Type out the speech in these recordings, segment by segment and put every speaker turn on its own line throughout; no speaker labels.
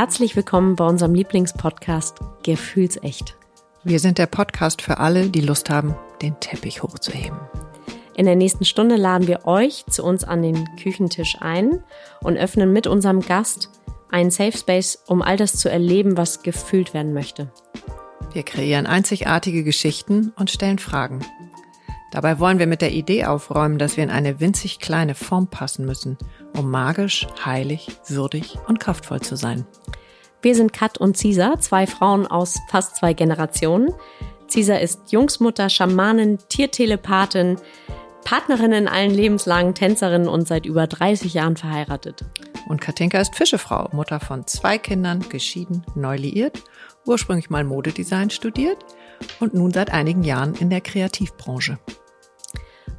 Herzlich willkommen bei unserem Lieblingspodcast Gefühlsecht.
Wir sind der Podcast für alle, die Lust haben, den Teppich hochzuheben.
In der nächsten Stunde laden wir euch zu uns an den Küchentisch ein und öffnen mit unserem Gast einen Safe Space, um all das zu erleben, was gefühlt werden möchte.
Wir kreieren einzigartige Geschichten und stellen Fragen. Dabei wollen wir mit der Idee aufräumen, dass wir in eine winzig kleine Form passen müssen, um magisch, heilig, würdig und kraftvoll zu sein.
Wir sind Kat und Cesar, zwei Frauen aus fast zwei Generationen. Cesar ist Jungsmutter, Schamanin, Tiertelepathin, Partnerin in allen Lebenslagen, Tänzerin und seit über 30 Jahren verheiratet.
Und Katinka ist Fischefrau, Mutter von zwei Kindern, geschieden, neu liiert, ursprünglich mal Modedesign studiert und nun seit einigen Jahren in der Kreativbranche.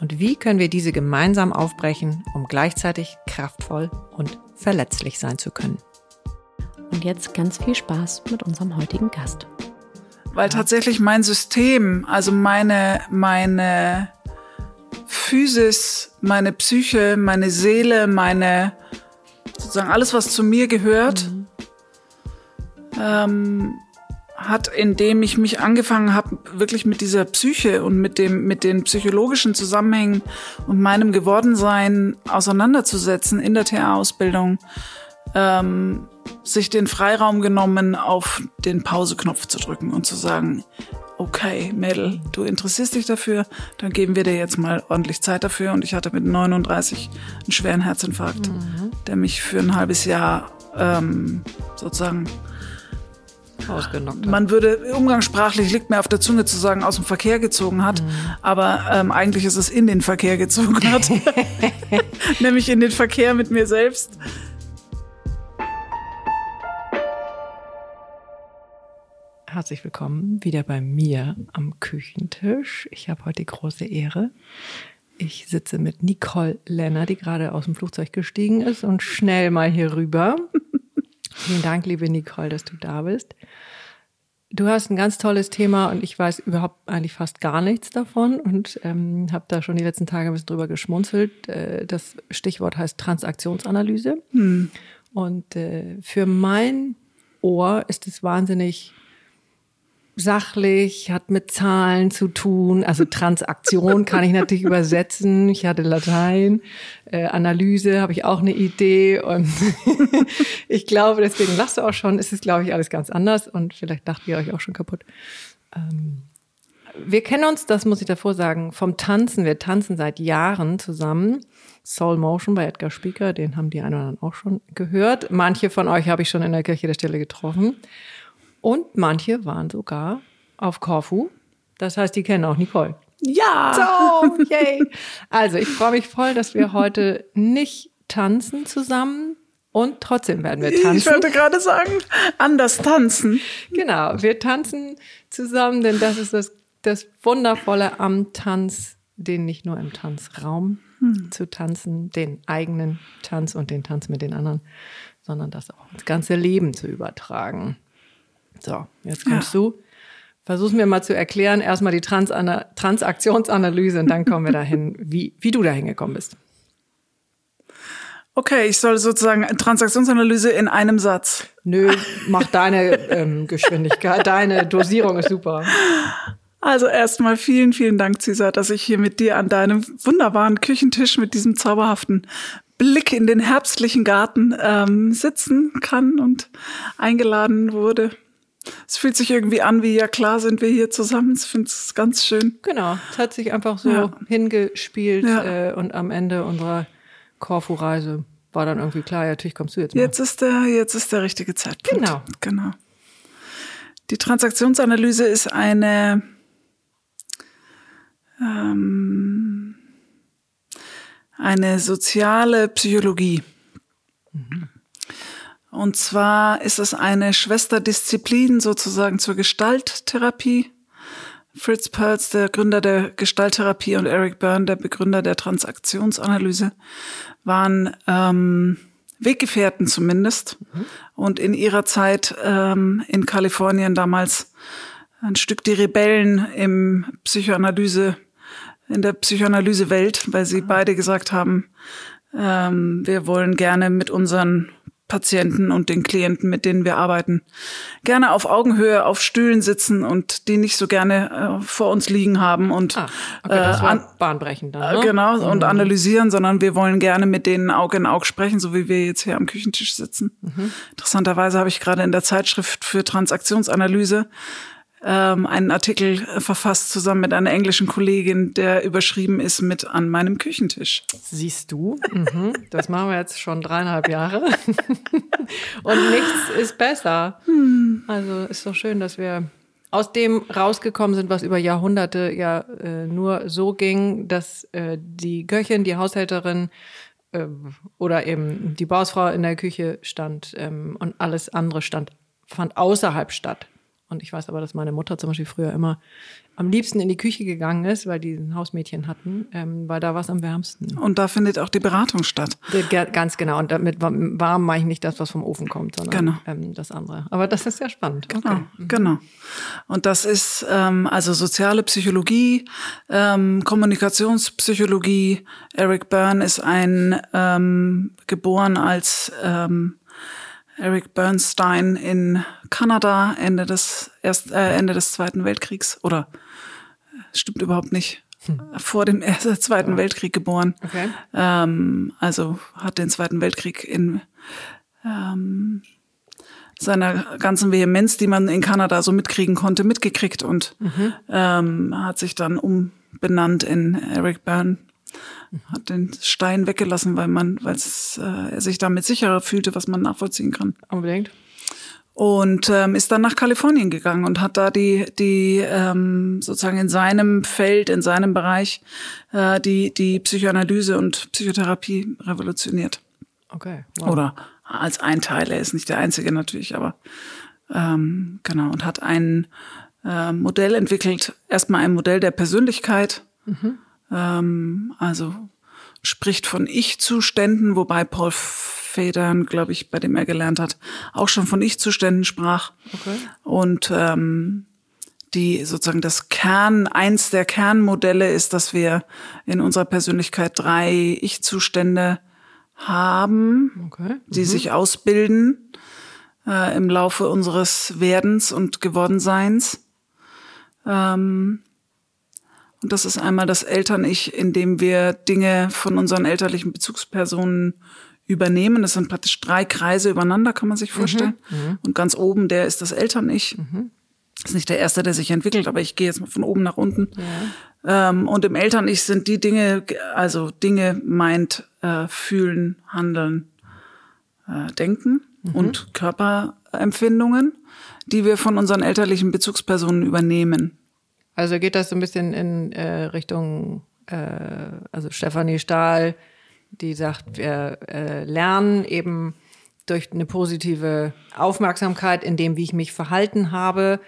Und wie können wir diese gemeinsam aufbrechen, um gleichzeitig kraftvoll und verletzlich sein zu können?
Und jetzt ganz viel Spaß mit unserem heutigen Gast.
Weil tatsächlich mein System, also meine, meine Physis, meine Psyche, meine Seele, meine, sozusagen alles, was zu mir gehört, mhm. ähm, hat, indem ich mich angefangen habe, wirklich mit dieser Psyche und mit dem, mit den psychologischen Zusammenhängen und meinem Gewordensein auseinanderzusetzen in der TA-Ausbildung, ähm, sich den Freiraum genommen, auf den Pauseknopf zu drücken und zu sagen, okay, Mädel, du interessierst dich dafür, dann geben wir dir jetzt mal ordentlich Zeit dafür. Und ich hatte mit 39 einen schweren Herzinfarkt, mhm. der mich für ein halbes Jahr ähm, sozusagen
ausgenockt hat.
Man würde umgangssprachlich liegt mir auf der Zunge zu sagen, aus dem Verkehr gezogen hat, mhm. aber ähm, eigentlich ist es in den Verkehr gezogen hat, nämlich in den Verkehr mit mir selbst.
Herzlich willkommen wieder bei mir am Küchentisch. Ich habe heute die große Ehre. Ich sitze mit Nicole Lenner, die gerade aus dem Flugzeug gestiegen ist und schnell mal hier rüber. Vielen Dank, liebe Nicole, dass du da bist. Du hast ein ganz tolles Thema und ich weiß überhaupt eigentlich fast gar nichts davon und ähm, habe da schon die letzten Tage ein bisschen drüber geschmunzelt. Äh, das Stichwort heißt Transaktionsanalyse. Hm. Und äh, für mein Ohr ist es wahnsinnig sachlich, hat mit Zahlen zu tun. Also Transaktion kann ich natürlich übersetzen. Ich hatte Latein. Äh, Analyse habe ich auch eine Idee. Und ich glaube, deswegen lasst du auch schon, ist es, glaube ich, alles ganz anders. Und vielleicht dacht ihr euch auch schon kaputt. Ähm, wir kennen uns, das muss ich davor sagen, vom Tanzen. Wir tanzen seit Jahren zusammen. Soul Motion bei Edgar Spieker, den haben die einen oder anderen auch schon gehört. Manche von euch habe ich schon in der Kirche der Stelle getroffen. Und manche waren sogar auf Korfu. Das heißt, die kennen auch Nicole.
Ja!
So, yay! Also, ich freue mich voll, dass wir heute nicht tanzen zusammen und trotzdem werden wir tanzen.
Ich wollte gerade sagen, anders tanzen.
Genau, wir tanzen zusammen, denn das ist das, das Wundervolle am Tanz, den nicht nur im Tanzraum hm. zu tanzen, den eigenen Tanz und den Tanz mit den anderen, sondern das auch ins ganze Leben zu übertragen. So, jetzt kommst ja. du. Versuch's mir mal zu erklären, erstmal die Trans Transaktionsanalyse und dann kommen wir dahin, wie, wie du dahin gekommen bist.
Okay, ich soll sozusagen Transaktionsanalyse in einem Satz.
Nö, mach deine ähm, Geschwindigkeit, deine Dosierung ist super.
Also erstmal vielen, vielen Dank, Cesar, dass ich hier mit dir an deinem wunderbaren Küchentisch mit diesem zauberhaften Blick in den herbstlichen Garten ähm, sitzen kann und eingeladen wurde. Es fühlt sich irgendwie an, wie ja klar sind wir hier zusammen. Ich finde es ganz schön.
Genau, es hat sich einfach so ja. hingespielt ja. Äh, und am Ende unserer Korfu-Reise war dann irgendwie klar, ja, natürlich kommst du jetzt mal.
Jetzt ist der, jetzt ist der richtige Zeitpunkt.
Genau.
Genau. Die Transaktionsanalyse ist eine ähm, eine soziale Psychologie. Mhm. Und zwar ist es eine Schwesterdisziplin sozusagen zur Gestalttherapie. Fritz Perls, der Gründer der Gestalttherapie, und Eric Byrne, der Begründer der Transaktionsanalyse, waren ähm, Weggefährten zumindest. Mhm. Und in ihrer Zeit ähm, in Kalifornien damals ein Stück die Rebellen im Psychoanalyse, in der Psychoanalysewelt, weil sie beide gesagt haben, ähm, wir wollen gerne mit unseren Patienten und den Klienten, mit denen wir arbeiten, gerne auf Augenhöhe auf Stühlen sitzen und die nicht so gerne äh, vor uns liegen haben und
ah, okay, das äh, bahnbrechend dann,
ne? genau mhm. und analysieren, sondern wir wollen gerne mit denen Auge in Auge sprechen, so wie wir jetzt hier am Küchentisch sitzen. Mhm. Interessanterweise habe ich gerade in der Zeitschrift für Transaktionsanalyse ähm, einen Artikel verfasst zusammen mit einer englischen Kollegin, der überschrieben ist mit an meinem Küchentisch.
Siehst du, mhm. das machen wir jetzt schon dreieinhalb Jahre und nichts ist besser. Hm. Also ist doch schön, dass wir aus dem rausgekommen sind, was über Jahrhunderte ja äh, nur so ging, dass äh, die Köchin, die Haushälterin äh, oder eben die Bausfrau in der Küche stand ähm, und alles andere stand fand außerhalb statt. Und ich weiß aber, dass meine Mutter zum Beispiel früher immer am liebsten in die Küche gegangen ist, weil die ein Hausmädchen hatten, ähm, weil da war es am wärmsten.
Und da findet auch die Beratung statt.
Ganz genau. Und damit warm meine ich nicht das, was vom Ofen kommt, sondern genau. ähm, das andere. Aber das ist sehr spannend.
Genau, okay. Mhm. genau. Und das ist ähm, also soziale Psychologie, ähm, Kommunikationspsychologie. Eric Byrne ist ein ähm, geboren als ähm, Eric Bernstein in Kanada Ende des erst äh, Ende des Zweiten Weltkriegs oder äh, stimmt überhaupt nicht hm. vor dem ersten, Zweiten ja. Weltkrieg geboren. Okay. Ähm, also hat den Zweiten Weltkrieg in ähm, seiner ganzen Vehemenz, die man in Kanada so mitkriegen konnte, mitgekriegt und mhm. ähm, hat sich dann umbenannt in Eric Byrne hat den Stein weggelassen, weil man, weil äh, er sich damit sicherer fühlte, was man nachvollziehen kann.
Unbedingt.
Und ähm, ist dann nach Kalifornien gegangen und hat da die, die ähm, sozusagen in seinem Feld, in seinem Bereich äh, die, die Psychoanalyse und Psychotherapie revolutioniert.
Okay.
Wow. Oder als ein Teil, er ist nicht der einzige natürlich, aber ähm, genau, und hat ein äh, Modell entwickelt, erstmal ein Modell der Persönlichkeit, mhm. Ähm, also spricht von Ich-Zuständen, wobei Paul Federn, glaube ich, bei dem er gelernt hat, auch schon von Ich-Zuständen sprach. Okay. Und ähm, die sozusagen das Kern, eins der Kernmodelle ist, dass wir in unserer Persönlichkeit drei Ich-Zustände haben, okay. mhm. die sich ausbilden äh, im Laufe unseres Werdens und Gewordenseins. Ähm, und das ist einmal das Eltern-Ich, in dem wir Dinge von unseren elterlichen Bezugspersonen übernehmen. Das sind praktisch drei Kreise übereinander, kann man sich vorstellen. Mhm, mhm. Und ganz oben, der ist das Eltern-Ich. Mhm. Das ist nicht der erste, der sich entwickelt, aber ich gehe jetzt mal von oben nach unten. Ja. Ähm, und im Eltern-Ich sind die Dinge, also Dinge meint äh, fühlen, handeln, äh, denken mhm. und Körperempfindungen, die wir von unseren elterlichen Bezugspersonen übernehmen.
Also geht das so ein bisschen in äh, Richtung, äh, also Stefanie Stahl, die sagt, wir äh, lernen eben durch eine positive Aufmerksamkeit in dem, wie ich mich verhalten habe,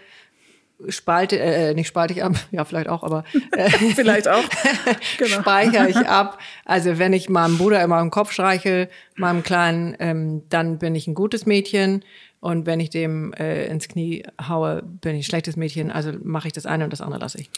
spalte, äh, nicht spalte ich ab, ja, vielleicht auch, aber
äh, vielleicht auch.
Genau. speichere ich ab. Also wenn ich meinem Bruder immer im Kopf streichel, meinem Kleinen, ähm, dann bin ich ein gutes Mädchen. Und wenn ich dem äh, ins Knie haue, bin ich ein schlechtes Mädchen. Also mache ich das eine und das andere lasse ich.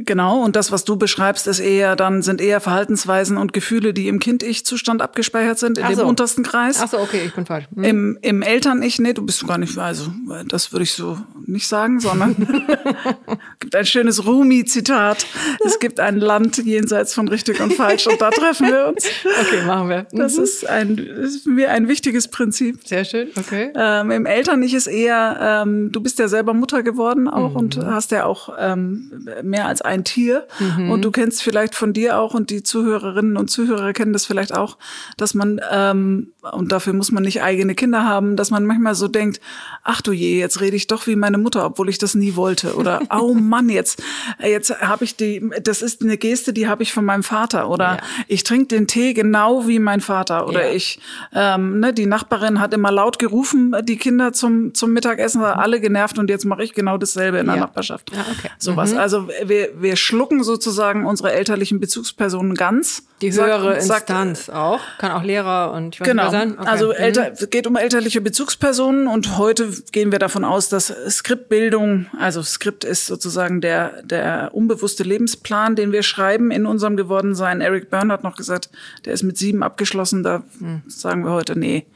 Genau, und das, was du beschreibst, ist eher dann, sind eher Verhaltensweisen und Gefühle, die im Kind-Ich-Zustand abgespeichert sind, in Ach dem so. untersten Kreis.
Ach so, okay, ich bin falsch.
Hm. Im, im Eltern-Ich, nee, du bist gar nicht, also, das würde ich so nicht sagen, sondern gibt ein schönes Rumi-Zitat. Es gibt ein Land jenseits von richtig und falsch und da treffen wir uns.
Okay, machen wir.
Mhm. Das ist ein, ist mir ein wichtiges Prinzip.
Sehr schön, okay.
Ähm, Im Eltern-Ich ist eher, ähm, du bist ja selber Mutter geworden auch mhm. und hast ja auch ähm, mehr mehr als ein Tier.
Mhm.
Und du kennst vielleicht von dir auch und die Zuhörerinnen und Zuhörer kennen das vielleicht auch, dass man, ähm, und dafür muss man nicht eigene Kinder haben, dass man manchmal so denkt, ach du je, jetzt rede ich doch wie meine Mutter, obwohl ich das nie wollte. Oder, oh Mann, jetzt, jetzt habe ich die, das ist eine Geste, die habe ich von meinem Vater. Oder
Ja.
ich trinke den Tee genau wie mein Vater. Oder
Ja.
ich, ähm, ne, die Nachbarin hat immer laut gerufen, die Kinder zum, zum Mittagessen, war alle genervt und jetzt mache ich genau dasselbe in der
Ja.
Nachbarschaft.
Ja, okay.
Sowas.
Mhm.
Also wir, wir schlucken sozusagen unsere elterlichen Bezugspersonen ganz.
Die
Sagt-
höhere
sagt-
Instanz auch. Kann auch Lehrer und ich weiß
Genau.
sein. Okay.
Also
Mhm.
älter, es geht um elterliche Bezugspersonen und heute gehen wir davon aus, dass Skriptbildung, also Skript ist sozusagen der, der unbewusste Lebensplan, den wir schreiben in unserem Gewordensein. Eric Byrne hat noch gesagt, der ist mit sieben abgeschlossen. Da
Mhm.
sagen wir heute, nee,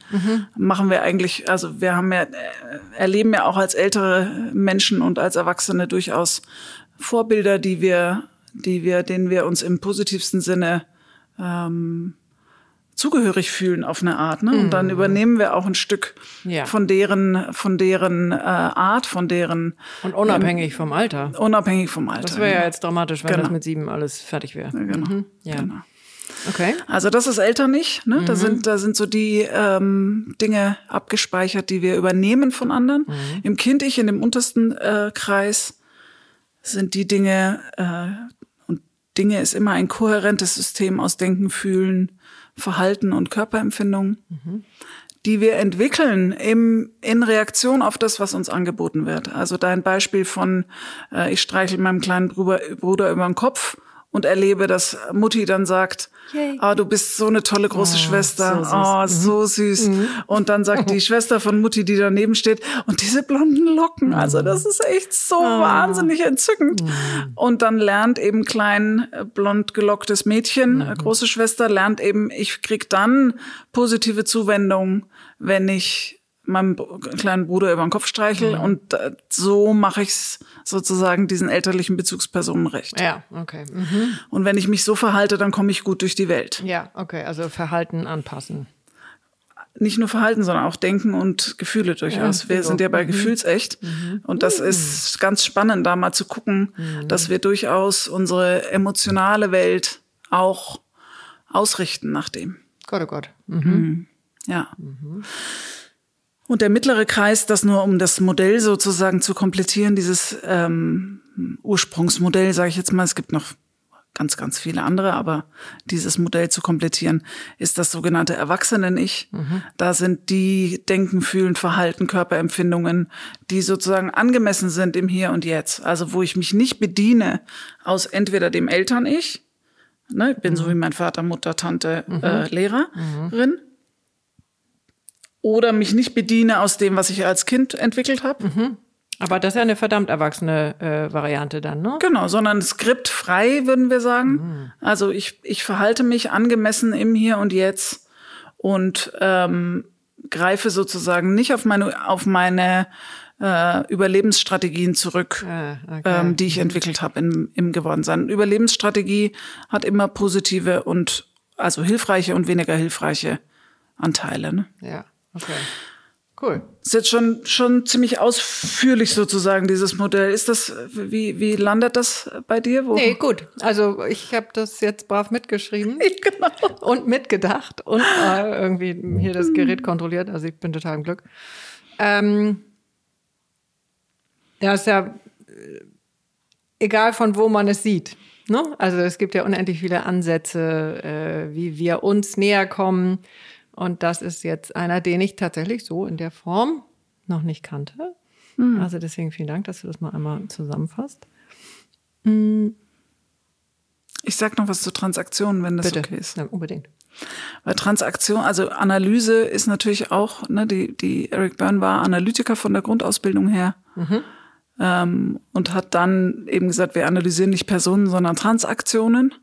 machen wir eigentlich, also wir haben ja, äh, erleben ja auch als ältere Menschen und als Erwachsene durchaus Vorbilder, die wir, die wir, denen wir uns im positivsten Sinne zugehörig fühlen auf eine Art. Ne? Und dann übernehmen wir auch ein Stück
Ja.
von deren, von deren äh, Art, von deren
Und unabhängig vom Alter.
unabhängig vom Alter.
Das wäre ja jetzt dramatisch, wenn
Genau.
das mit sieben alles fertig wäre.
Genau.
Ja.
genau.
Okay.
Also das ist elterlich. Ne?
Mhm.
Da sind da sind so die ähm, Dinge abgespeichert, die wir übernehmen von anderen.
Mhm.
Im Kind-Ich, in dem untersten äh, Kreis, sind die Dinge äh, und Dinge ist immer ein kohärentes System aus Denken, Fühlen, Verhalten und Körperempfindung,
Mhm.
die wir entwickeln im, in Reaktion auf das, was uns angeboten wird. Also dein Beispiel von, äh, ich streichel meinem kleinen Bruder, Bruder über den Kopf und erlebe, dass Mutti dann sagt,
Yay.
ah, du bist so eine tolle große Schwester,
so süß.
oh, so süß. Und dann sagt die Schwester von Mutti, die daneben steht, und diese blonden Locken, also das ist echt so wahnsinnig entzückend. Und dann lernt eben klein, äh, blond gelocktes Mädchen, äh, große Schwester, lernt eben, ich krieg dann positive Zuwendung, wenn ich meinem kleinen Bruder über den Kopf streichel und äh, so mache ich's sozusagen diesen elterlichen Bezugspersonen recht.
Ja, okay. Mhm.
Und wenn ich mich so verhalte, dann komme ich gut durch die Welt.
Ja, okay. Also Verhalten anpassen.
nicht nur Verhalten, sondern auch Denken und Gefühle durchaus.
Ja,
wir sind ja bei Gefühlsecht. Und das ist ganz spannend, da mal zu gucken, dass wir durchaus unsere emotionale Welt auch ausrichten nach dem.
Gott, oh Gott.
Ja. Und der mittlere Kreis, das nur um das Modell sozusagen zu komplettieren, dieses ähm, Ursprungsmodell, sage ich jetzt mal, es gibt noch ganz, ganz viele andere, aber dieses Modell zu komplettieren, ist das sogenannte Erwachsenen-Ich. Da sind die Denken, Fühlen, Verhalten, Körperempfindungen, die sozusagen angemessen sind im Hier und Jetzt. Also wo ich mich nicht bediene aus entweder dem Eltern-Ich, ne, ich bin so wie mein Vater, Mutter, Tante, äh, Lehrerin, oder mich nicht bediene aus dem, was ich als Kind entwickelt habe.
Aber das ist ja eine verdammt erwachsene äh, Variante dann, ne?
Genau, sondern skriptfrei, würden wir sagen. Also ich, ich verhalte mich angemessen im Hier und Jetzt und ähm, greife sozusagen nicht auf meine, auf meine äh, Überlebensstrategien zurück,
Ah, okay.
ähm, die ich entwickelt habe im, im Gewordensein. Überlebensstrategie hat immer positive und also hilfreiche und weniger hilfreiche Anteile. Ne?
Ja, okay. Cool.
Ist jetzt schon, schon ziemlich ausführlich sozusagen, dieses Modell. Ist das, wie, wie landet das bei dir? Wo?
Nee, gut. Also ich habe das jetzt brav mitgeschrieben
genau.
und mitgedacht und äh, irgendwie hier das Gerät kontrolliert. Also ich bin total im Glück. Ähm, ja, ist ja äh, egal von wo man es sieht. Ne? Also es gibt ja unendlich viele Ansätze, äh, wie wir uns näher kommen. Und das ist jetzt einer, den ich tatsächlich so in der Form noch nicht kannte. Also deswegen vielen Dank, dass du das mal einmal zusammenfasst.
Ich sag noch was zu Transaktionen, wenn das
Bitte.
okay ist.
Ja, unbedingt.
Weil Transaktion, also Analyse ist natürlich auch, ne, die, die Eric Byrne war Analytiker von der Grundausbildung her. Ähm, und hat dann eben gesagt, wir analysieren nicht Personen, sondern Transaktionen.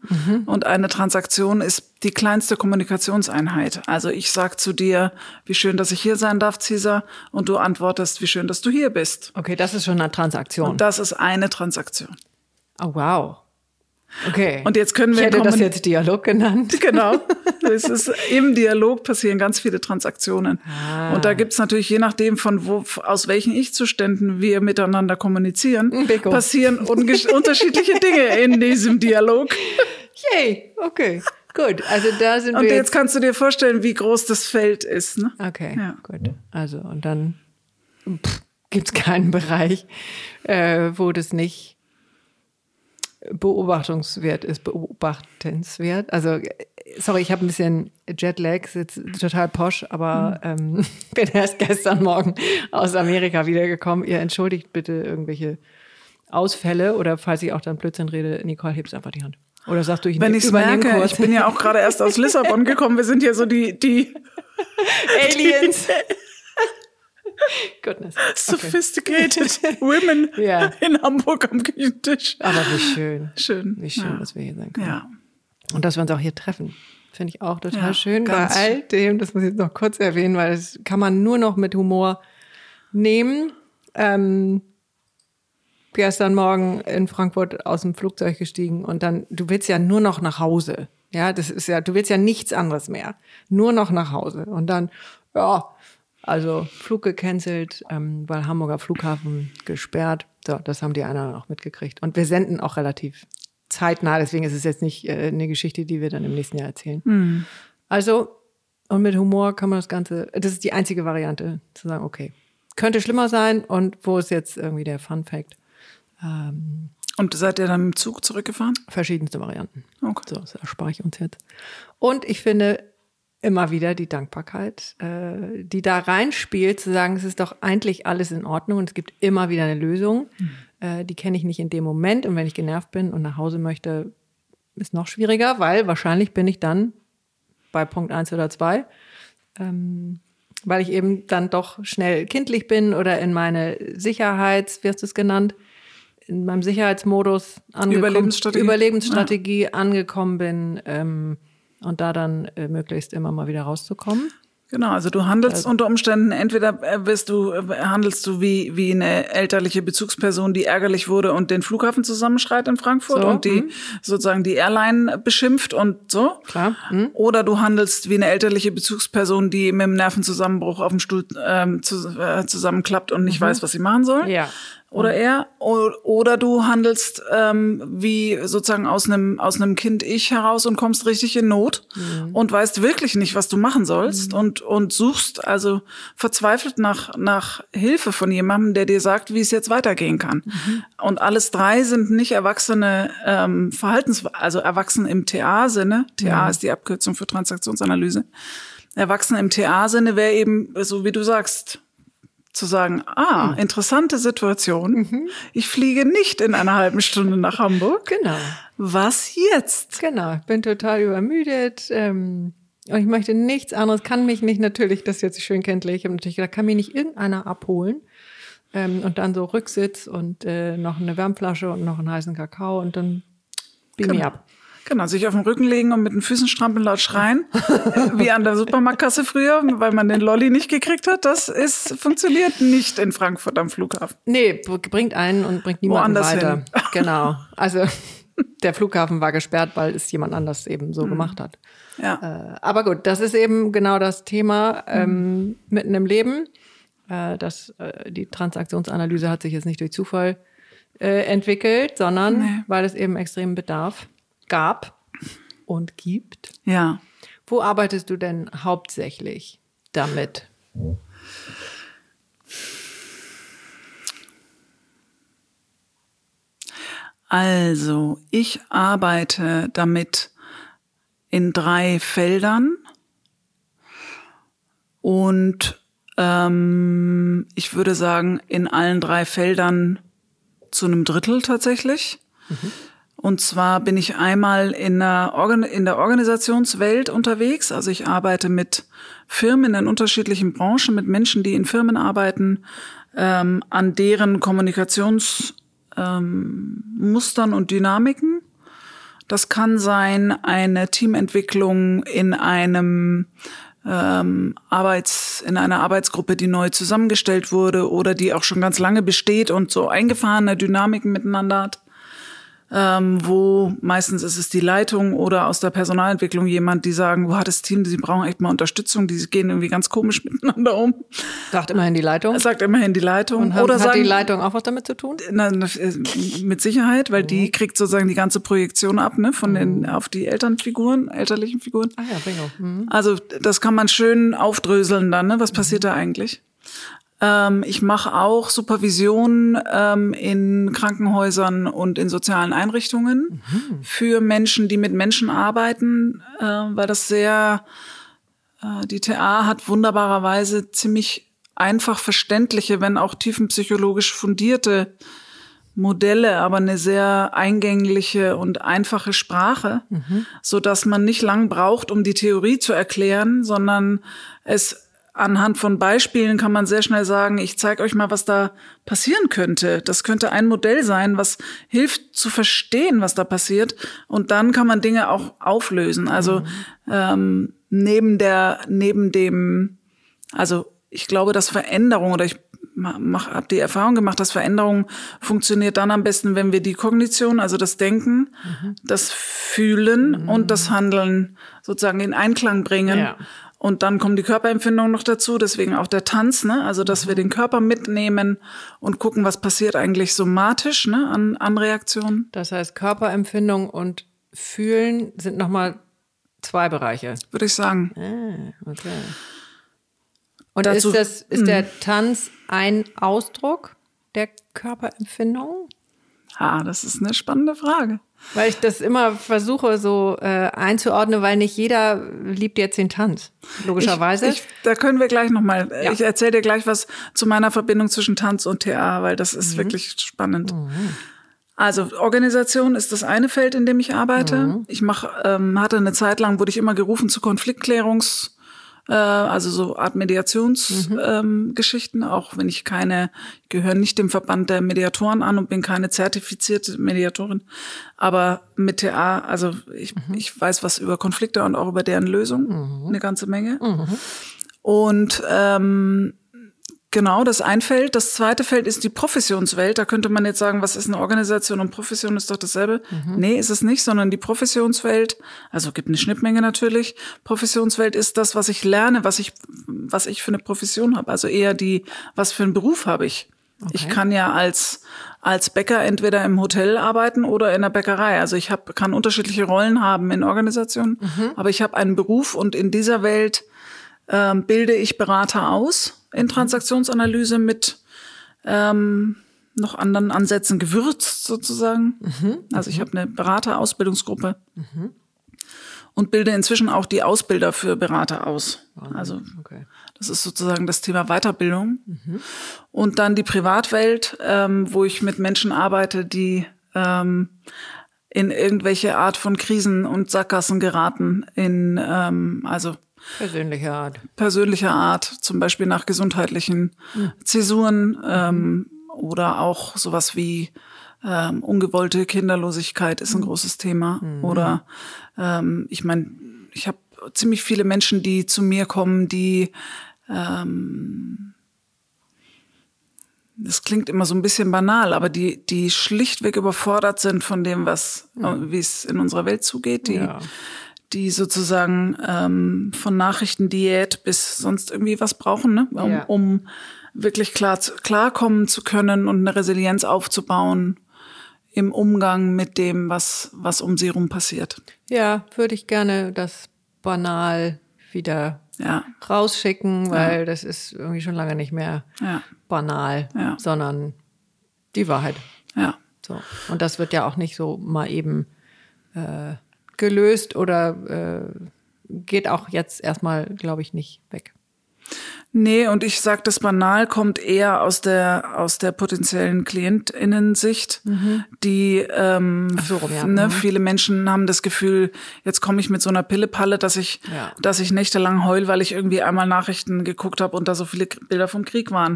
Und eine Transaktion ist die kleinste Kommunikationseinheit. Also ich sag zu dir, wie schön, dass ich hier sein darf, Caesar, und du antwortest, wie schön, dass du hier bist.
Okay, das ist schon eine Transaktion.
Und das ist eine Transaktion.
oh, wow. Okay.
Und jetzt können wir
ich hätte das jetzt Dialog genannt.
Genau. Es ist im Dialog passieren ganz viele Transaktionen.
Ah.
Und da gibt's natürlich, je nachdem, von wo, aus welchen Ich-Zuständen wir miteinander kommunizieren,
Beko.
passieren unterschiedliche Dinge in diesem Dialog.
Yay, okay. Gut, also da sind
Und
wir
jetzt kannst du dir vorstellen, wie groß das Feld ist. Ne?
Okay,
Ja.
gut. Also und dann gibt es keinen Bereich, äh, wo das nicht beobachtungswert ist, beobachtenswert. Also, äh, sorry, ich habe ein bisschen Jetlag, jetzt total posch, aber ähm, bin erst gestern Morgen aus Amerika wiedergekommen. Ihr entschuldigt bitte irgendwelche Ausfälle oder falls ich auch dann Blödsinn rede, Nicole, hebst einfach die Hand. Oder sagst du, ich
Wenn ich merke,
kurz.
ich bin ja auch gerade erst aus Lissabon gekommen, wir sind ja so die, die
Aliens. Goodness.
sophisticated women
Ja.
in Hamburg am Küchentisch.
Aber wie schön.
Schön.
Wie schön,
ja.
dass wir hier sein können.
Ja.
Und dass wir uns auch hier treffen. Finde ich auch total
Ja,
schön. Bei all dem, das muss ich jetzt noch kurz erwähnen, weil das kann man nur noch mit Humor nehmen. Ähm, gestern Morgen in Frankfurt aus dem Flugzeug gestiegen und dann, du willst ja nur noch nach Hause. Ja, das ist ja, du willst ja nichts anderes mehr. Nur noch nach Hause. Und dann, ja, also Flug gecancelt, ähm, weil Hamburger Flughafen gesperrt. So, das haben die anderen auch mitgekriegt. Und wir senden auch relativ zeitnah, deswegen ist es jetzt nicht äh, eine Geschichte, die wir dann im nächsten Jahr erzählen. Also, und mit Humor kann man das Ganze, das ist die einzige Variante, zu sagen, okay, könnte schlimmer sein und wo ist jetzt irgendwie der Fun Fact?
Und seid ihr dann mit dem Zug zurückgefahren?
Verschiedenste Varianten.
Okay.
So, das erspare ich uns jetzt. Und ich finde immer wieder die Dankbarkeit, äh, die da reinspielt, zu sagen, es ist doch eigentlich alles in Ordnung und es gibt immer wieder eine Lösung. Äh, die kenne ich nicht in dem Moment und wenn ich genervt bin und nach Hause möchte, ist noch schwieriger, weil wahrscheinlich bin ich dann bei Punkt eins oder zwei, ähm, weil ich eben dann doch schnell kindlich bin oder in meine Sicherheits, wie hast du es genannt, in meinem Sicherheitsmodus angekommen,
Überlebensstrategie.
Überlebensstrategie angekommen bin ähm, und da dann äh, möglichst immer mal wieder rauszukommen.
Genau, also du handelst unter Umständen, entweder äh, bist du, äh, handelst du wie, wie eine elterliche Bezugsperson, die ärgerlich wurde und den Flughafen zusammenschreit in Frankfurt
So,
und die sozusagen die Airline beschimpft und so.
Klar. Hm?
Oder du handelst wie eine elterliche Bezugsperson, die mit dem Nervenzusammenbruch auf dem Stuhl ähm, zu, äh, zusammenklappt und nicht weiß, was sie machen soll.
Ja.
Oder er. Oder du handelst ähm, wie sozusagen aus einem aus einem Kind ich heraus und kommst richtig in Not und weißt wirklich nicht, was du machen sollst und und suchst also verzweifelt nach nach Hilfe von jemandem, der dir sagt, wie es jetzt weitergehen kann. Und alles drei sind nicht erwachsene ähm, Verhaltens, also erwachsen im TA-Sinne. TA ist die Abkürzung für Transaktionsanalyse. Erwachsen im TA-Sinne wäre eben so wie du sagst zu sagen, ah, interessante Situation. Ich fliege nicht in einer halben Stunde nach Hamburg.
Genau.
Was jetzt?
Genau, ich bin total übermüdet ähm, und ich möchte nichts anderes, kann mich nicht natürlich, das ist jetzt schön kenntlich, ich habe natürlich gedacht, kann mich nicht irgendeiner abholen ähm, und dann so Rücksitz und äh, noch eine Wärmflasche und noch einen heißen Kakao und dann beam me
Genau.
ab.
Genau, sich auf den Rücken legen und mit den Füßen strampeln laut schreien, wie an der Supermarktkasse früher, weil man den Lolli nicht gekriegt hat. Das ist funktioniert nicht in Frankfurt am Flughafen.
Nee, bringt einen und bringt niemanden
Woanders
weiter.
hin.
Genau. Also der Flughafen war gesperrt, weil es jemand anders eben
Mhm.
so gemacht hat.
Ja,
Äh, aber gut, das ist eben genau das Thema ähm, mitten im Leben. Äh, das, äh, die Transaktionsanalyse hat sich jetzt nicht durch Zufall äh, entwickelt, sondern
Nee.
weil es eben extremen Bedarf gab und gibt.
ja.
Wo arbeitest du denn hauptsächlich damit?
Also, ich arbeite damit in drei Feldern und ähm, ich würde sagen, in allen drei Feldern zu einem Drittel tatsächlich. Und zwar bin ich einmal in der, Organ in der Organisationswelt unterwegs. Also ich arbeite mit Firmen in unterschiedlichen Branchen, mit Menschen, die in Firmen arbeiten, ähm, an deren Kommunikationsmustern ähm, und Dynamiken. Das kann sein eine Teamentwicklung in einem ähm, Arbeits, in einer Arbeitsgruppe, die neu zusammengestellt wurde oder die auch schon ganz lange besteht und so eingefahrene Dynamiken miteinander hat. Ähm, wo meistens ist es die Leitung oder aus der Personalentwicklung jemand, die sagen, wo hat das Team, sie brauchen echt mal Unterstützung, die gehen irgendwie ganz komisch miteinander um.
Sagt immerhin die Leitung.
Sagt immerhin die Leitung.
Und hat,
oder
hat
sagen,
die Leitung auch was damit zu tun?
na, äh, mit Sicherheit, weil die kriegt sozusagen die ganze Projektion ab, ne, von den auf die Elternfiguren, elterlichen Figuren.
Ah ja, bingo. Mhm.
Also das kann man schön aufdröseln dann, ne? Was passiert da eigentlich? Ähm, ich mache auch Supervision ähm, in Krankenhäusern und in sozialen Einrichtungen für Menschen, die mit Menschen arbeiten, äh, weil das sehr, äh, die TA hat wunderbarerweise ziemlich einfach verständliche, wenn auch tiefenpsychologisch fundierte Modelle, aber eine sehr eingängliche und einfache Sprache, so dass man nicht lang braucht, um die Theorie zu erklären, sondern es anhand von Beispielen kann man sehr schnell sagen, ich zeige euch mal, was da passieren könnte. Das könnte ein Modell sein, was hilft zu verstehen, was da passiert. Und dann kann man Dinge auch auflösen. Also ähm, neben der, neben dem, also ich glaube, dass Veränderung oder ich habe die Erfahrung gemacht, dass Veränderung funktioniert dann am besten, wenn wir die Kognition, also das Denken, das Fühlen und das Handeln sozusagen in Einklang bringen.
Ja.
Und dann kommen die Körperempfindungen noch dazu, deswegen auch der Tanz, ne? Also dass wir den Körper mitnehmen und gucken, was passiert eigentlich somatisch, ne, an, an Reaktionen.
Das heißt, Körperempfindung und Fühlen sind nochmal zwei Bereiche.
Würde ich sagen.
Ah, okay. Und
Dazu-
ist, das, ist der Tanz ein Ausdruck der Körperempfindung?
Ah, das ist eine spannende Frage.
Weil ich das immer versuche so äh, einzuordnen, weil nicht jeder liebt jetzt den Tanz. Logischerweise.
Ich, ich, da können wir gleich nochmal,
Ja.
ich erzähle dir gleich was zu meiner Verbindung zwischen Tanz und TA, weil das ist wirklich spannend. Also Organisation ist das eine Feld, in dem ich arbeite. Ich mach, ähm, hatte eine Zeit lang, wurde ich immer gerufen zu Konfliktklärungs, also so Art Mediationsgeschichten, ähm, Geschichten, auch wenn ich keine, ich gehöre nicht dem Verband der Mediatoren an und bin keine zertifizierte Mediatorin. Aber mit TA, also ich, ich weiß was über Konflikte und auch über deren Lösung, eine ganze Menge. Und ähm, Genau, das ein Feld. Das zweite Feld ist die Professionswelt. Da könnte man jetzt sagen, was ist eine Organisation und Profession ist doch dasselbe. Nee, ist es nicht, sondern die Professionswelt, also gibt eine Schnittmenge natürlich. Professionswelt ist das, was ich lerne, was ich, was ich für eine Profession habe. Also eher die, was für einen Beruf habe ich. Ich kann ja als, als Bäcker entweder im Hotel arbeiten oder in der Bäckerei. Also ich hab, kann unterschiedliche Rollen haben in Organisationen, aber ich habe einen Beruf und in dieser Welt ähm, bilde ich Berater aus in Transaktionsanalyse mit ähm, noch anderen Ansätzen gewürzt sozusagen. Also ich habe eine Beraterausbildungsgruppe und bilde inzwischen auch die Ausbilder für Berater aus. Also
okay.
das ist sozusagen das Thema Weiterbildung. Und dann die Privatwelt, ähm, wo ich mit Menschen arbeite, die ähm, in irgendwelche Art von Krisen und Sackgassen geraten, in ähm, also
Persönliche Art.
persönlicher Art, zum Beispiel nach gesundheitlichen Zäsuren ähm, oder auch sowas wie ähm, ungewollte Kinderlosigkeit ist ein großes Thema. Oder ähm, ich meine, ich habe ziemlich viele Menschen, die zu mir kommen, die ähm, das klingt immer so ein bisschen banal, aber die, die schlichtweg überfordert sind von dem, was, äh, wie es in unserer Welt zugeht, die,
Ja.
Die sozusagen ähm, von Nachrichtendiät bis sonst irgendwie was brauchen, ne? um,
Ja.
um wirklich klar zu, klarkommen zu können und eine Resilienz aufzubauen im Umgang mit dem, was, was um sie rum passiert.
Ja, würde ich gerne das banal wieder
Ja,
rausschicken, weil das ist irgendwie schon lange nicht mehr
ja,
banal,
Ja.
sondern die Wahrheit.
ja.
So. Und das wird ja auch nicht so mal eben äh, gelöst oder äh, geht auch jetzt erstmal, glaube ich, nicht weg.
Nee, und ich sag, das banal kommt eher aus der aus der potenziellen Klientinnensicht, die ähm,
so ja.
ne,
Mhm.
viele Menschen haben das Gefühl, jetzt komme ich mit so einer Pillepalle, dass ich
Ja.
dass ich nächtelang heul, weil ich irgendwie einmal Nachrichten geguckt habe und da so viele Bilder vom Krieg waren.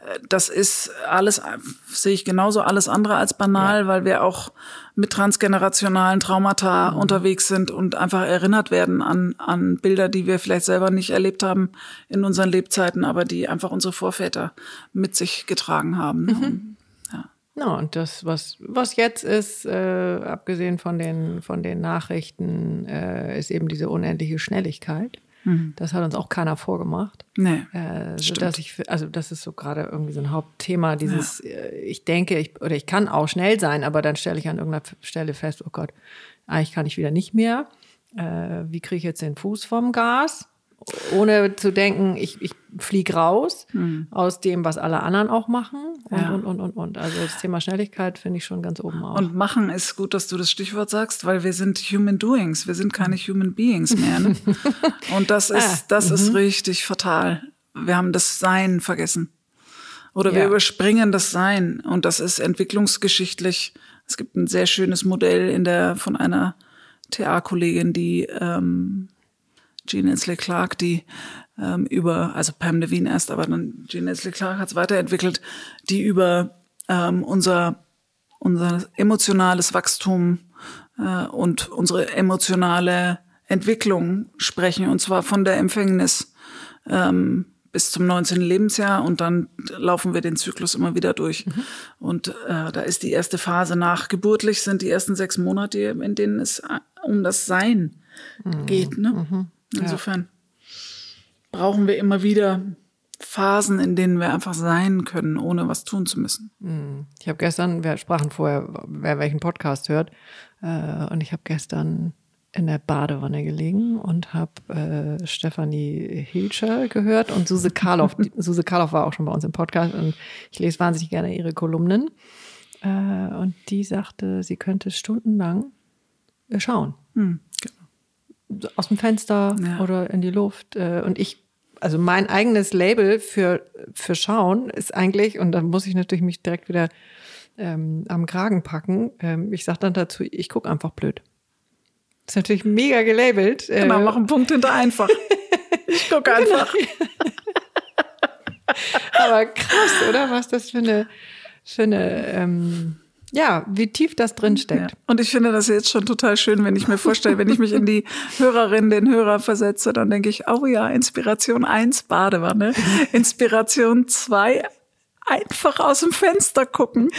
Äh, Das ist alles sehe ich genauso alles andere als banal, weil wir auch mit transgenerationalen Traumata
Mhm.
unterwegs sind und einfach erinnert werden an, an Bilder, die wir vielleicht selber nicht erlebt haben in unseren Lebzeiten, aber die einfach unsere Vorväter mit sich getragen haben.
Mhm.
Ja.
Na, und das, was, was jetzt ist, äh, abgesehen von den, von den Nachrichten, äh, ist eben diese unendliche Schnelligkeit. Das hat uns auch keiner vorgemacht.
Nee,
Äh, so
stimmt.
dass ich, also das ist so gerade irgendwie so ein Hauptthema, dieses, äh, ich denke, ich, oder ich kann auch schnell sein, aber dann stelle ich an irgendeiner Stelle fest, oh Gott, eigentlich kann ich wieder nicht mehr. Äh, wie kriege ich jetzt den Fuß vom Gas? Ohne zu denken, ich, ich fliege raus aus dem, was alle anderen auch machen und.
Ja.
und, und, und, und. Also das Thema Schnelligkeit finde ich schon ganz oben auf.
Und machen ist gut, dass du das Stichwort sagst, weil wir sind Human Doings, wir sind keine Human Beings mehr. Ne? Und das ist,
Ah,
das ist richtig fatal. Wir haben das Sein vergessen. Oder wir
Ja.
überspringen das Sein. Und das ist entwicklungsgeschichtlich. Es gibt ein sehr schönes Modell in der, von einer TA-Kollegin, die ähm, Jean Insley Clark, die ähm, über, also Pam Levine erst, aber dann Jean Insley Clark hat es weiterentwickelt, die über ähm, unser, unser emotionales Wachstum äh, und unsere emotionale Entwicklung sprechen, und zwar von der Empfängnis ähm, bis zum 19. Lebensjahr und dann laufen wir den Zyklus immer wieder durch. Und äh, da ist die erste Phase nachgeburtlich, sind die ersten sechs Monate, in denen es äh, um das Sein geht. Ne? Insofern brauchen wir immer wieder Phasen, in denen wir einfach sein können, ohne was tun zu müssen.
Ich habe gestern, wir sprachen vorher, wer welchen Podcast hört, äh, und ich habe gestern in der Badewanne gelegen und habe äh, Stefanie Hilscher gehört und Suse Karloff. Suse Karloff war auch schon bei uns im Podcast und ich lese wahnsinnig gerne ihre Kolumnen. Äh, und die sagte, sie könnte stundenlang schauen.
Hm,
So Aus dem Fenster
Ja.
oder in die Luft. Äh, und ich, also mein eigenes Label für, für Schauen ist eigentlich, und dann muss ich natürlich mich direkt wieder ähm, am Kragen packen. Ähm, ich sage dann dazu, ich gucke einfach blöd. ist natürlich mega gelabelt.
Genau,
äh,
mach einen Punkt hinter einfach. Ich gucke einfach.
aber krass, oder? Was das für eine, für eine ähm, ja, wie tief das drin
Ja.
steckt.
Und ich finde das jetzt schon total schön, wenn ich mir vorstelle, wenn ich mich in die Hörerin, den Hörer versetze, dann denke ich, oh ja, Inspiration 1, Badewanne. Inspiration 2, einfach aus dem Fenster gucken.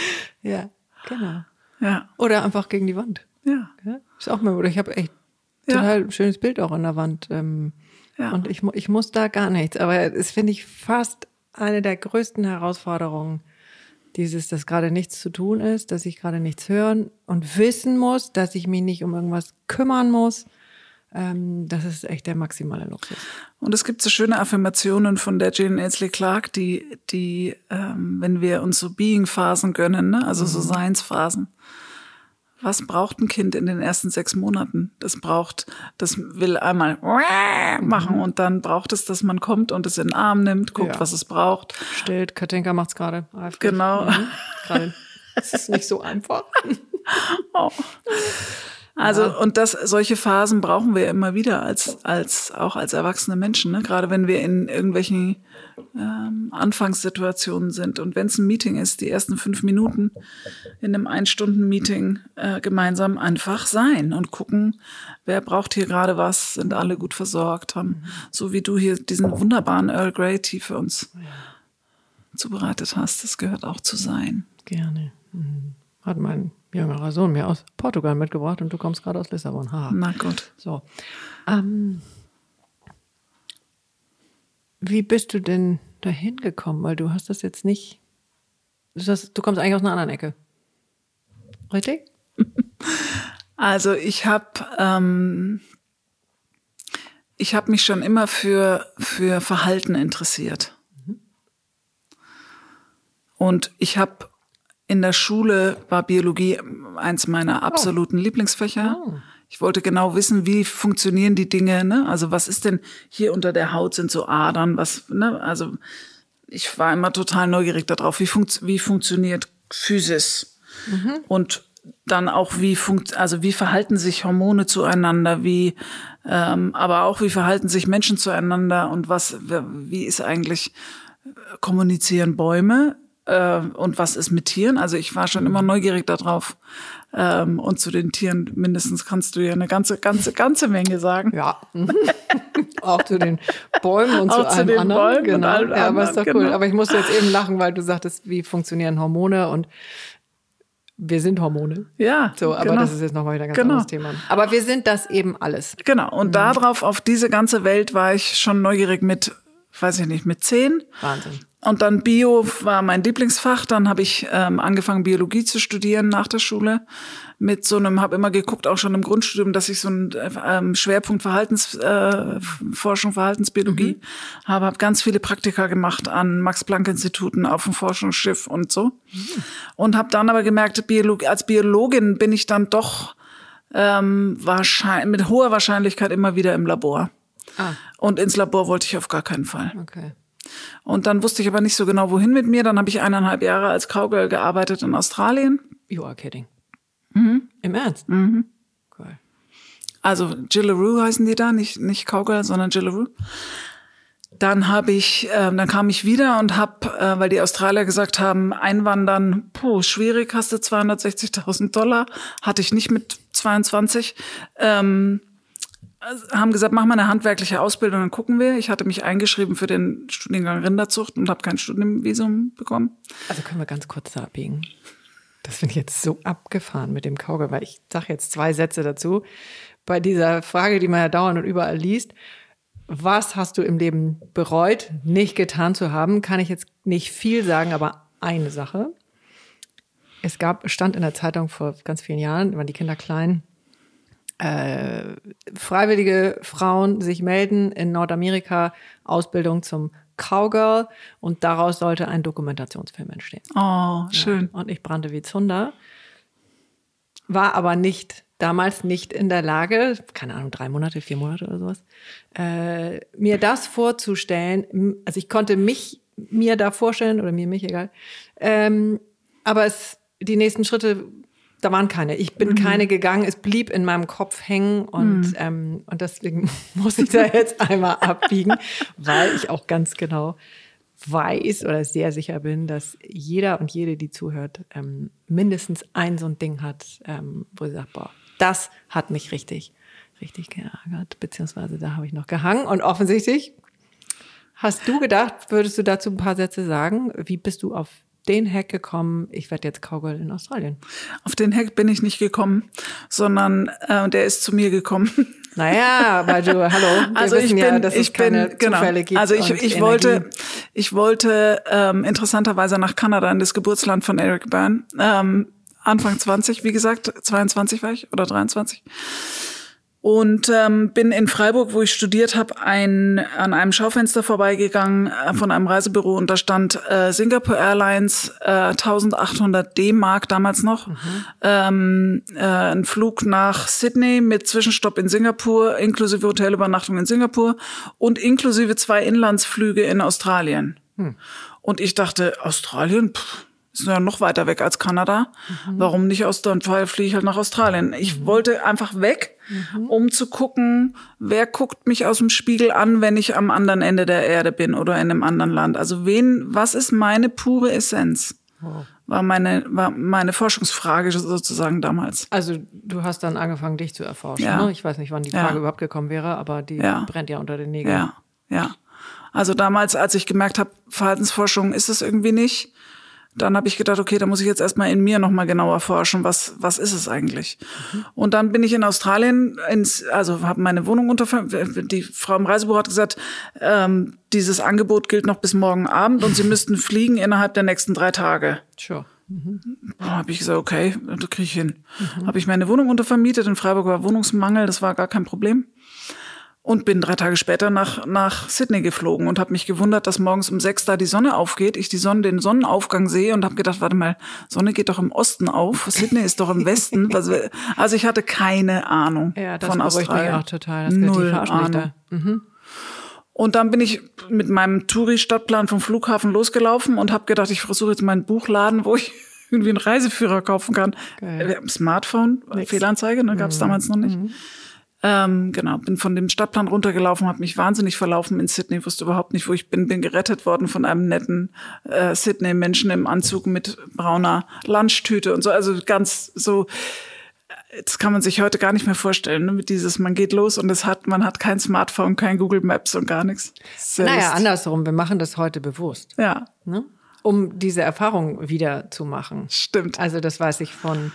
Ja, genau.
Ja,
Oder einfach gegen die Wand.
ja,
Ja, ist auch mal, oder ich habe echt
Ja.
total schönes Bild auch an der Wand. Ähm,
Ja.
Und ich, ich muss da gar nichts. Aber es finde ich fast eine der größten Herausforderungen, dieses, dass gerade nichts zu tun ist, dass ich gerade nichts hören und wissen muss, dass ich mich nicht um irgendwas kümmern muss. Ähm, das ist echt der maximale Luxus.
Und es gibt so schöne Affirmationen von der Jane Aisley Clark, die, die, ähm, wenn wir uns so Being-Phasen gönnen, ne? also so Seinsphasen. Was braucht ein Kind in den ersten sechs Monaten? Das braucht, das will einmal machen und dann braucht es, dass man kommt und es in den Arm nimmt, guckt,
Ja.
was es braucht.
Stillt, Katinka macht's gerade.
Genau.
Mhm. Gerade. Es ist nicht so einfach.
Oh. Also und das solche Phasen brauchen wir immer wieder als als auch als erwachsene Menschen, ne? gerade wenn wir in irgendwelchen ähm, Anfangssituationen sind und wenn es ein Meeting ist, die ersten fünf Minuten in einem Ein-Stunden-Meeting äh, gemeinsam einfach sein und gucken, wer braucht hier gerade was, sind alle gut versorgt, haben so wie du hier diesen wunderbaren Earl Grey Tea für uns zubereitet hast, das gehört auch zu sein.
Gerne. Mhm. Hat mein jüngerer Sohn mir aus Portugal mitgebracht und du kommst gerade aus Lissabon. Haha.
Na gut.
So. Ähm, wie bist du denn dahin gekommen? Weil du hast das jetzt nicht. Du, hast, du kommst eigentlich aus einer anderen Ecke. Richtig?
Also ich habe ähm, ich habe mich schon immer für für Verhalten interessiert und ich habe in der Schule war Biologie eins meiner absoluten Lieblingsfächer.
Oh.
Ich wollte genau wissen, wie funktionieren die Dinge. Ne? Also was ist denn hier unter der Haut sind so Adern? Was? Ne? Also ich war immer total neugierig darauf, wie, funkt, wie funktioniert Physis und dann auch wie funkt, also wie verhalten sich Hormone zueinander, wie ähm, aber auch wie verhalten sich Menschen zueinander und was wie ist eigentlich äh, kommunizieren Bäume äh, und was ist mit Tieren? Also ich war schon immer neugierig darauf ähm, und zu den Tieren mindestens kannst du ja eine ganze ganze ganze Menge sagen.
Ja. auch zu den Bäumen und
Auch
zu
zu
allem
den
anderen.
Bäumen und
genau.
allem
ja, aber ist doch
anderen,
cool.
genau.
Aber ich musste jetzt eben lachen, weil du sagtest, wie funktionieren Hormone und wir sind Hormone.
Ja.
So, aber
genau.
das ist jetzt nochmal wieder ein ganz
Genau.
anderes Thema. Aber wir sind das eben alles.
Genau. Und darauf, auf diese ganze Welt war ich schon neugierig mit, weiß ich nicht, mit zehn.
Wahnsinn.
Und dann Bio war mein Lieblingsfach. Dann habe ich ähm, angefangen, Biologie zu studieren nach der Schule. Mit so einem, habe immer geguckt, auch schon im Grundstudium, dass ich so einen ähm, Schwerpunkt Verhaltensforschung, äh, Verhaltensbiologie habe. Habe ganz viele Praktika gemacht an Max-Planck-Instituten auf dem Forschungsschiff und so. Und habe dann aber gemerkt, Biolog als Biologin bin ich dann doch ähm, wahrscheinlich, mit hoher Wahrscheinlichkeit immer wieder im Labor.
Ah,
Und ins Labor wollte ich auf gar keinen Fall.
okay.
Und dann wusste ich aber nicht so genau, wohin mit mir. Dann habe ich eineinhalb Jahre als Cowgirl gearbeitet in Australien.
You are kidding. Im Ernst? Mhm. Cool.
Also Jillaroo heißen die da, nicht, nicht Cowgirl, sondern Jillaroo. Dann habe ich, ähm, dann kam ich wieder und habe, äh, weil die Australier gesagt haben, einwandern, puh, schwierig, hast du 260.000 Dollar, hatte ich nicht mit 22. Ähm, haben gesagt, mach mal eine handwerkliche Ausbildung, dann gucken wir. Ich hatte mich eingeschrieben für den Studiengang Rinderzucht und habe kein Studienvisum bekommen.
Also können wir ganz kurz da abbiegen. Das finde ich jetzt so abgefahren mit dem Kauge, weil ich sage jetzt zwei Sätze dazu. Bei dieser Frage, die man ja dauernd und überall liest, was hast du im Leben bereut, nicht getan zu haben, kann ich jetzt nicht viel sagen, aber eine Sache. Es gab, stand in der Zeitung vor ganz vielen Jahren, waren die Kinder klein, äh, freiwillige Frauen sich melden in Nordamerika, Ausbildung zum Cowgirl und daraus sollte ein Dokumentationsfilm entstehen.
Oh, schön.
Und ich brannte wie Zunder, war aber nicht, damals nicht in der Lage, keine Ahnung, drei Monate, vier Monate oder sowas, äh, mir das vorzustellen. Also ich konnte mich mir da vorstellen, oder mir, mich, egal. Ähm, aber es, die nächsten Schritte, da waren keine. Ich bin keine gegangen, es blieb in meinem Kopf hängen und, ähm, und deswegen muss ich da jetzt einmal abbiegen, weil ich auch ganz genau weiß oder sehr sicher bin, dass jeder und jede, die zuhört, ähm, mindestens ein so ein Ding hat, ähm, wo sie sagt, boah, das hat mich richtig, richtig geärgert, beziehungsweise da habe ich noch gehangen und offensichtlich hast du gedacht, würdest du dazu ein paar Sätze sagen? Wie bist du auf den Hack gekommen? Ich werde jetzt Cowgirl in Australien.
Auf den Hack bin ich nicht gekommen, sondern äh, der ist zu mir gekommen.
Naja, weil du, hallo,
Also ich bin,
ja, dass
ich bin, genau. Also ich, ich wollte, ich wollte ähm, interessanterweise nach Kanada in das Geburtsland von Eric Byrne. Ähm, Anfang 20, wie gesagt, 22 war ich oder 23. Und ähm, bin in Freiburg, wo ich studiert habe, ein, an einem Schaufenster vorbeigegangen äh, von einem Reisebüro. Und da stand äh, Singapore Airlines äh, 1800 D-Mark damals noch. Ähm, äh, ein Flug nach Sydney mit Zwischenstopp in Singapur, inklusive Hotelübernachtung in Singapur und inklusive zwei Inlandsflüge in Australien. Und ich dachte, Australien, pff, ist ja noch weiter weg als Kanada. Warum nicht aus dann fliege ich halt nach Australien. Ich wollte einfach weg, um zu gucken, wer guckt mich aus dem Spiegel an, wenn ich am anderen Ende der Erde bin oder in einem anderen Land. Also wen, was ist meine pure Essenz? War meine, war meine Forschungsfrage sozusagen damals.
Also du hast dann angefangen, dich zu erforschen.
Ja.
Ne? Ich weiß nicht, wann die
Ja.
Frage überhaupt gekommen wäre, aber die
Ja.
brennt ja unter den Nägeln.
Ja, ja. Also damals, als ich gemerkt habe, Verhaltensforschung ist es irgendwie nicht, dann habe ich gedacht, okay, da muss ich jetzt erstmal in mir nochmal genauer forschen, was, was ist es eigentlich? Und dann bin ich in Australien, ins, also habe meine Wohnung unter, die Frau im Reisebüro hat gesagt, ähm, dieses Angebot gilt noch bis morgen Abend und Sie müssten fliegen innerhalb der nächsten drei Tage.
Sure.
habe ich gesagt, okay, da kriege ich hin. Habe ich meine Wohnung untervermietet. In Freiburg war Wohnungsmangel, das war gar kein Problem. Und bin drei Tage später nach, nach Sydney geflogen und habe mich gewundert, dass morgens um sechs da die Sonne aufgeht. Ich die Sonne, den Sonnenaufgang sehe und habe gedacht, warte mal, Sonne geht doch im Osten auf. Sydney ist doch im Westen. Also ich hatte keine Ahnung
Ja, das
von
beruhigt mich
Australien.
auch total. Das Null
Ahnung.
da.
Und dann bin ich mit meinem Touri-Stadtplan vom Flughafen losgelaufen und habe gedacht, ich versuche jetzt meinen Buchladen, wo ich irgendwie einen Reiseführer kaufen kann.
Geil.
Smartphone, Fehlanzeige, ne, gab es damals noch nicht. Ähm, genau, bin von dem Stadtplan runtergelaufen, habe mich wahnsinnig verlaufen in Sydney, wusste überhaupt nicht, wo ich bin, bin gerettet worden von einem netten äh, Sydney-Menschen im Anzug mit brauner Lunchtüte und so, also ganz so das kann man sich heute gar nicht mehr vorstellen, ne? mit dieses, man geht los und es hat, man hat kein Smartphone, kein Google Maps und gar nichts. Sehr
Naja, andersrum, wir machen das heute bewusst.
Ja.
Ne? um diese Erfahrung wieder zu machen.
Stimmt.
Also das weiß ich von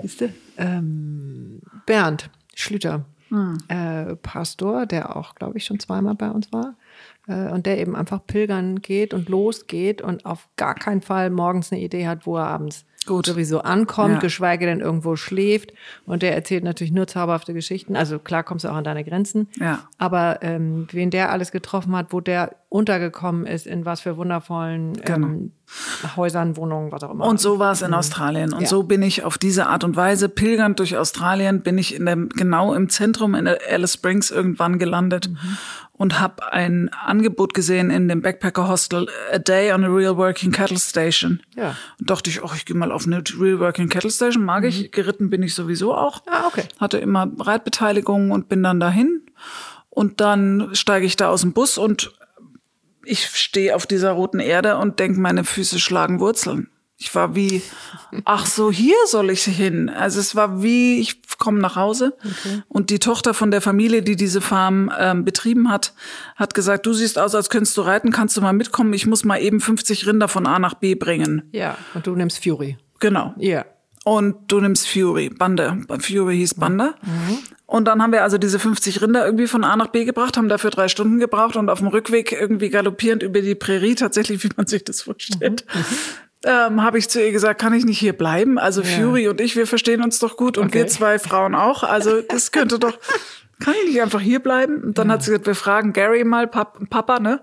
Siehste? Ähm, Bernd Schlüter, äh, Pastor, der auch, glaube ich, schon zweimal bei uns war. Äh, und der eben einfach pilgern geht und losgeht und auf gar keinen Fall morgens eine Idee hat, wo er abends
Gut.
sowieso ankommt,
Ja.
geschweige denn irgendwo schläft. Und der erzählt natürlich nur zauberhafte Geschichten. Also klar kommst du auch an deine Grenzen.
Ja.
Aber ähm, wen der alles getroffen hat, wo der untergekommen ist, in was für wundervollen ähm, Häusern, Wohnungen, was auch immer.
Und so war es in Australien. Und
Ja.
so bin ich auf diese Art und Weise pilgernd durch Australien, bin ich in dem, genau im Zentrum in Alice Springs irgendwann gelandet und habe ein Angebot gesehen in dem Backpacker Hostel, A Day on a Real Working Cattle Station.
Ja.
Und dachte ich, oh, ich gehe mal auf eine Real Working Cattle Station, mag ich. Geritten bin ich sowieso auch.
Ah, okay.
Hatte immer Reitbeteiligung und bin dann dahin. Und dann steige ich da aus dem Bus und ich stehe auf dieser roten Erde und denke, meine Füße schlagen Wurzeln. Ich war wie, ach so, hier soll ich hin. Also es war wie, ich komme nach Hause und die Tochter von der Familie, die diese Farm ähm, betrieben hat, hat gesagt, du siehst aus, als könntest du reiten, kannst du mal mitkommen? Ich muss mal eben 50 Rinder von A nach B bringen.
Ja, und du nimmst Fury.
Genau.
Ja.
Und du nimmst Fury, Bande. Fury hieß Bande. Und dann haben wir also diese 50 Rinder irgendwie von A nach B gebracht, haben dafür drei Stunden gebraucht und auf dem Rückweg irgendwie galoppierend über die Prärie, tatsächlich, wie man sich das vorstellt. Ähm, habe ich zu ihr gesagt, kann ich nicht hier bleiben? Also Fury und ich, wir verstehen uns doch gut und
Okay.
wir zwei Frauen auch. Also das könnte doch, kann ich nicht einfach hier bleiben? Und dann hat sie gesagt, wir fragen Gary mal, Pap Papa, ne?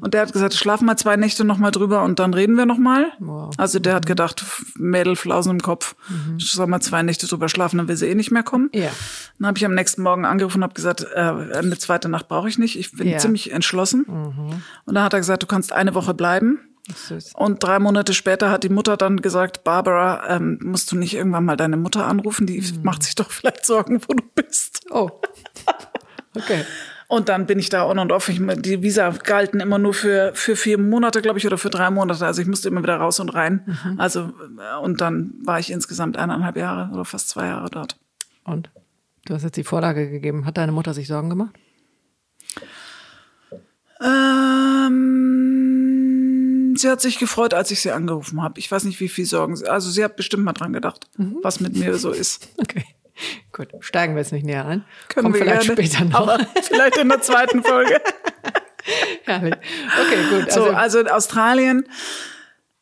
Und der hat gesagt, schlafen mal zwei Nächte noch mal drüber und dann reden wir noch mal.
Wow.
Also der hat gedacht, Mädel, Flausen im Kopf, soll mal zwei Nächte drüber schlafen, dann will sie eh nicht mehr kommen.
Ja.
Dann habe ich am nächsten Morgen angerufen und habe gesagt, äh, eine zweite Nacht brauche ich nicht. Ich bin
Ja.
ziemlich entschlossen. Und dann hat er gesagt, du kannst eine Woche bleiben. Und drei Monate später hat die Mutter dann gesagt, Barbara, ähm, musst du nicht irgendwann mal deine Mutter anrufen? Die macht sich doch vielleicht Sorgen, wo du bist.
Oh. Okay.
Und dann bin ich da on und off. Ich, die Visa galten immer nur für, für vier Monate, glaube ich, oder für drei Monate. Also ich musste immer wieder raus und rein. Also, äh, und dann war ich insgesamt eineinhalb Jahre oder fast zwei Jahre dort.
Und? Du hast jetzt die Vorlage gegeben. Hat deine Mutter sich Sorgen gemacht?
Ähm, sie hat sich gefreut, als ich sie angerufen habe. Ich weiß nicht, wie viel Sorgen sie. Also sie hat bestimmt mal dran gedacht, was mit mir so ist.
Okay. Gut. Steigen wir jetzt nicht näher ein.
Können
Kommt
wir
vielleicht
gerne.
später noch.
Vielleicht in der zweiten Folge.
Herrlich. Okay, gut.
So,
Also,
also in Australien.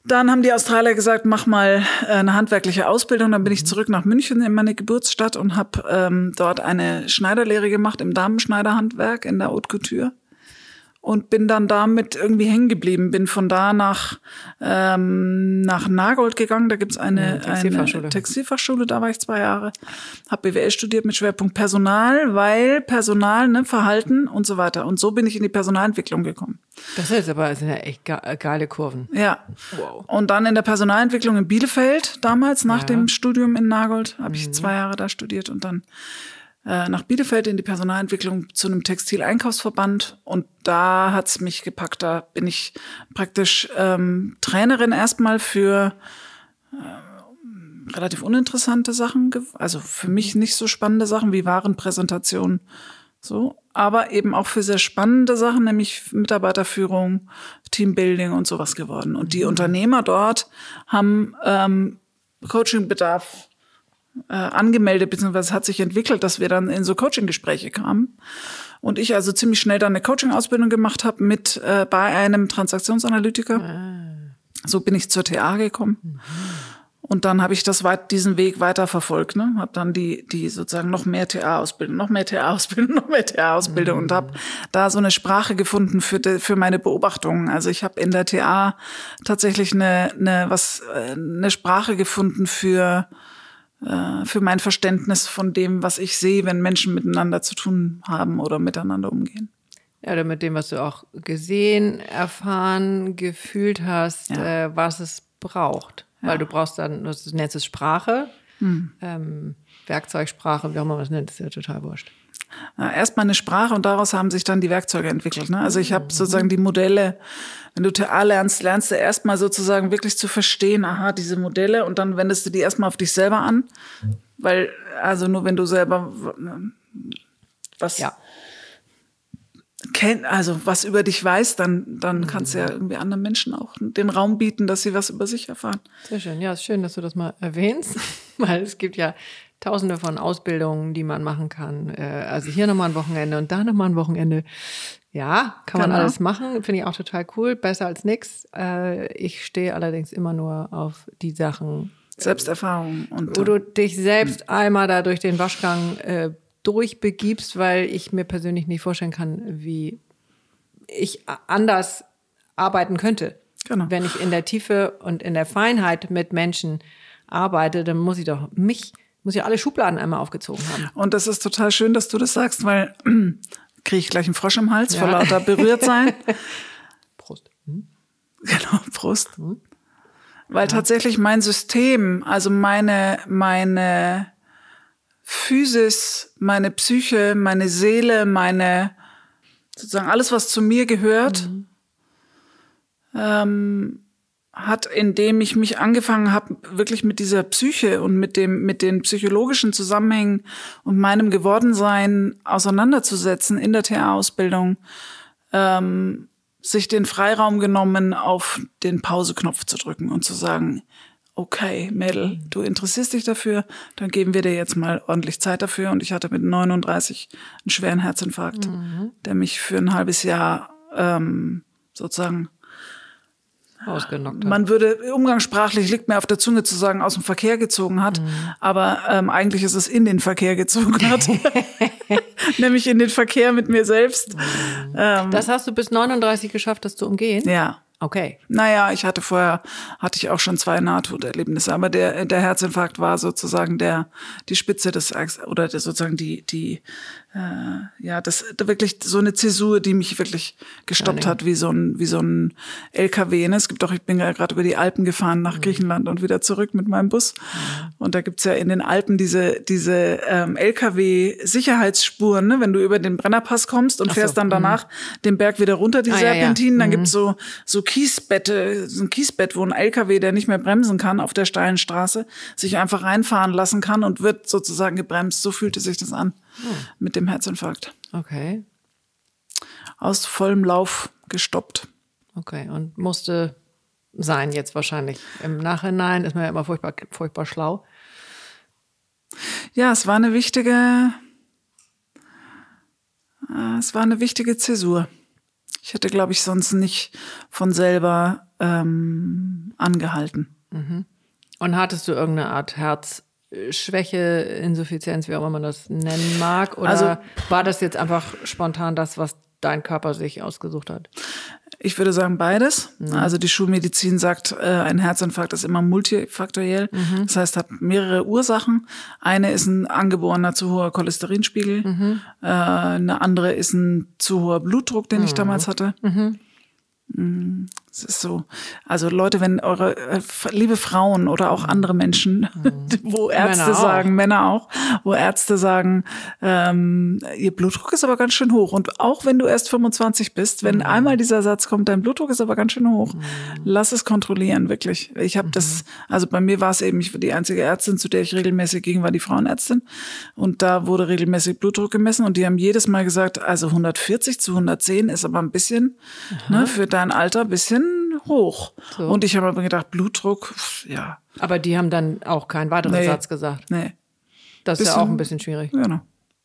Dann haben die Australier gesagt, mach mal äh, eine handwerkliche Ausbildung. Dann bin ich zurück nach München in meine Geburtsstadt und habe ähm, dort eine Schneiderlehre gemacht im Damenschneiderhandwerk in der Haute Couture. Und bin dann damit irgendwie hängen geblieben. Bin von da nach, ähm, nach Nagold gegangen. Da gibt's eine,
Mhm, Textilfachschule.
eine Textilfachschule. Da war ich zwei Jahre. Habe BWL studiert mit Schwerpunkt Personal, weil Personal, ne, Verhalten und so weiter. Und so bin ich in die Personalentwicklung gekommen.
das ist aber das sind ja echt ge geile Kurven.
Ja.
Wow.
Und dann in der Personalentwicklung in Bielefeld, damals nach
Ja.
dem Studium in Nagold, habe ich zwei Jahre da studiert und dann äh, nach Bielefeld in die Personalentwicklung zu einem Textileinkaufsverband. Und da hat's mich gepackt. Da bin ich praktisch ähm, Trainerin erstmal für äh, relativ uninteressante Sachen, also für mich nicht so spannende Sachen wie Warenpräsentation, so, aber eben auch für sehr spannende Sachen, nämlich Mitarbeiterführung, Teambuilding und sowas geworden. Und die Unternehmer dort haben ähm, Coachingbedarf äh, angemeldet, beziehungsweise hat sich entwickelt, dass wir dann in so Coaching-Gespräche kamen. Und ich also ziemlich schnell dann eine Coaching-Ausbildung gemacht habe mit äh, bei einem Transaktionsanalytiker. So bin ich zur TA gekommen. Und dann habe ich das weit, diesen Weg weiter verfolgt, ne? Habe dann die die sozusagen noch mehr TA-Ausbildung, noch mehr TA-Ausbildung, noch mehr TA-Ausbildung und habe da so eine Sprache gefunden für de, für meine Beobachtungen. Also ich habe in der TA tatsächlich eine eine was äh, eine Sprache gefunden für äh, für mein Verständnis von dem, was ich sehe, wenn Menschen miteinander zu tun haben oder miteinander umgehen.
Ja, oder mit dem, was du auch gesehen, erfahren, gefühlt hast,
Ja.
äh, was es braucht. Weil du brauchst dann, du nennst es Sprache,
Hm.
ähm, Werkzeugsprache, wie auch immer man es nennt, ist ja total wurscht.
Ja, Erstmal eine Sprache und daraus haben sich dann die Werkzeuge entwickelt. Ne? Also ich habe sozusagen die Modelle, wenn du TA lernst, lernst du erstmal sozusagen wirklich zu verstehen, aha, diese Modelle und dann wendest du die erstmal auf dich selber an. Weil, also nur wenn du selber w- was
Ja.
kennt, also was über dich weiß, dann, dann kannst du ja irgendwie anderen Menschen auch den Raum bieten, dass sie was über sich erfahren.
Sehr schön. Ja, ist schön, dass du das mal erwähnst, weil es gibt ja tausende von Ausbildungen, die man machen kann. Äh, Also hier nochmal ein Wochenende und da nochmal ein Wochenende. Ja, kann man
Genau.
alles machen. Finde ich auch total cool. Besser als nix. Äh, Ich stehe allerdings immer nur auf die Sachen,
Selbsterfahrung und
wo du dich selbst einmal da durch den Waschgang äh, durchbegibst, weil ich mir persönlich nicht vorstellen kann, wie ich anders arbeiten könnte.
Genau.
Wenn ich in der Tiefe und in der Feinheit mit Menschen arbeite, dann muss ich doch mich, muss ich alle Schubladen einmal aufgezogen haben.
Und das ist total schön, dass du das sagst, weil kriege ich gleich einen Frosch im Hals vor
Ja.
lauter berührt sein.
Prost.
Genau, Prost. Weil tatsächlich mein System, also meine, meine Physis, meine Psyche, meine Seele, meine, sozusagen alles, was zu mir gehört, ähm, hat, indem ich mich angefangen habe, wirklich mit dieser Psyche und mit dem, mit den psychologischen Zusammenhängen und meinem Gewordensein auseinanderzusetzen in der TA-Ausbildung, ähm, sich den Freiraum genommen, auf den Pauseknopf zu drücken und zu sagen, okay, Mädel, du interessierst dich dafür, dann geben wir dir jetzt mal ordentlich Zeit dafür. Und ich hatte mit 39 einen schweren Herzinfarkt, der mich für ein halbes Jahr ähm, sozusagen
Ausgenockt. hat.
man würde umgangssprachlich liegt mir auf der Zunge zu sagen, aus dem Verkehr gezogen hat, aber ähm, eigentlich ist es in den Verkehr gezogen hat, nämlich in den Verkehr mit mir selbst. Ähm,
Das hast du bis 39 geschafft, das zu umgehen?
ja.
Okay.
Naja, ich hatte vorher, hatte ich auch schon zwei Nahtoderlebnisse, aber der, der Herzinfarkt war sozusagen der, die Spitze des, oder der, sozusagen die, die, ja, das, da wirklich so eine Zäsur, die mich wirklich gestoppt hat, wie so ein, wie so ein LKW. Ne? Es gibt auch, ich bin ja gerade über die Alpen gefahren nach Griechenland und wieder zurück mit meinem Bus. Und da gibt's ja in den Alpen diese, diese ähm, LKW-Sicherheitsspuren, ne? wenn du über den Brennerpass kommst und
so,
fährst dann danach den Berg wieder runter, die
Ah, ja, ja.
Serpentinen, dann gibt's so, so Kiesbette, so ein Kiesbett, wo ein LKW, der nicht mehr bremsen kann auf der steilen Straße, sich einfach reinfahren lassen kann und wird sozusagen gebremst. So fühlte sich das an mit dem Herzinfarkt.
Okay.
Aus vollem Lauf gestoppt.
Okay. Und musste sein jetzt wahrscheinlich. Im Nachhinein ist man ja immer furchtbar, furchtbar schlau.
Ja, es war eine wichtige, äh, es war eine wichtige Zäsur. Ich hätte, glaube ich, sonst nicht von selber ähm, angehalten.
Und hattest du irgendeine Art Herzschwäche, Insuffizienz, wie auch immer man das nennen mag? Oder
Also-
war das jetzt einfach spontan das, was dein Körper sich ausgesucht hat?
Ich würde sagen beides. Also die Schulmedizin sagt, äh, ein Herzinfarkt ist immer multifaktoriell. Das heißt, hat mehrere Ursachen. Eine ist ein angeborener zu hoher Cholesterinspiegel. Äh, eine andere ist ein zu hoher Blutdruck, den ich damals hatte. Es ist so. Also Leute, wenn eure äh, liebe Frauen oder auch andere Menschen, wo Ärzte
Männer auch.
sagen, Männer auch, wo Ärzte sagen, ähm, ihr Blutdruck ist aber ganz schön hoch. Und auch wenn du erst 25 bist, wenn einmal dieser Satz kommt, dein Blutdruck ist aber ganz schön hoch, lass es kontrollieren, wirklich. Ich habe das, also bei mir war es eben, ich war die einzige Ärztin, zu der ich regelmäßig ging, war die Frauenärztin. Und da wurde regelmäßig Blutdruck gemessen und die haben jedes Mal gesagt, also 140 zu 110 ist aber ein bisschen, ne, für dein Alter ein bisschen hoch.
So.
Und ich habe aber gedacht, Blutdruck, ja,
Aber die haben dann auch keinen weiteren
Nee.
Satz gesagt.
nee,
Das ist ja auch ein bisschen schwierig.
genau.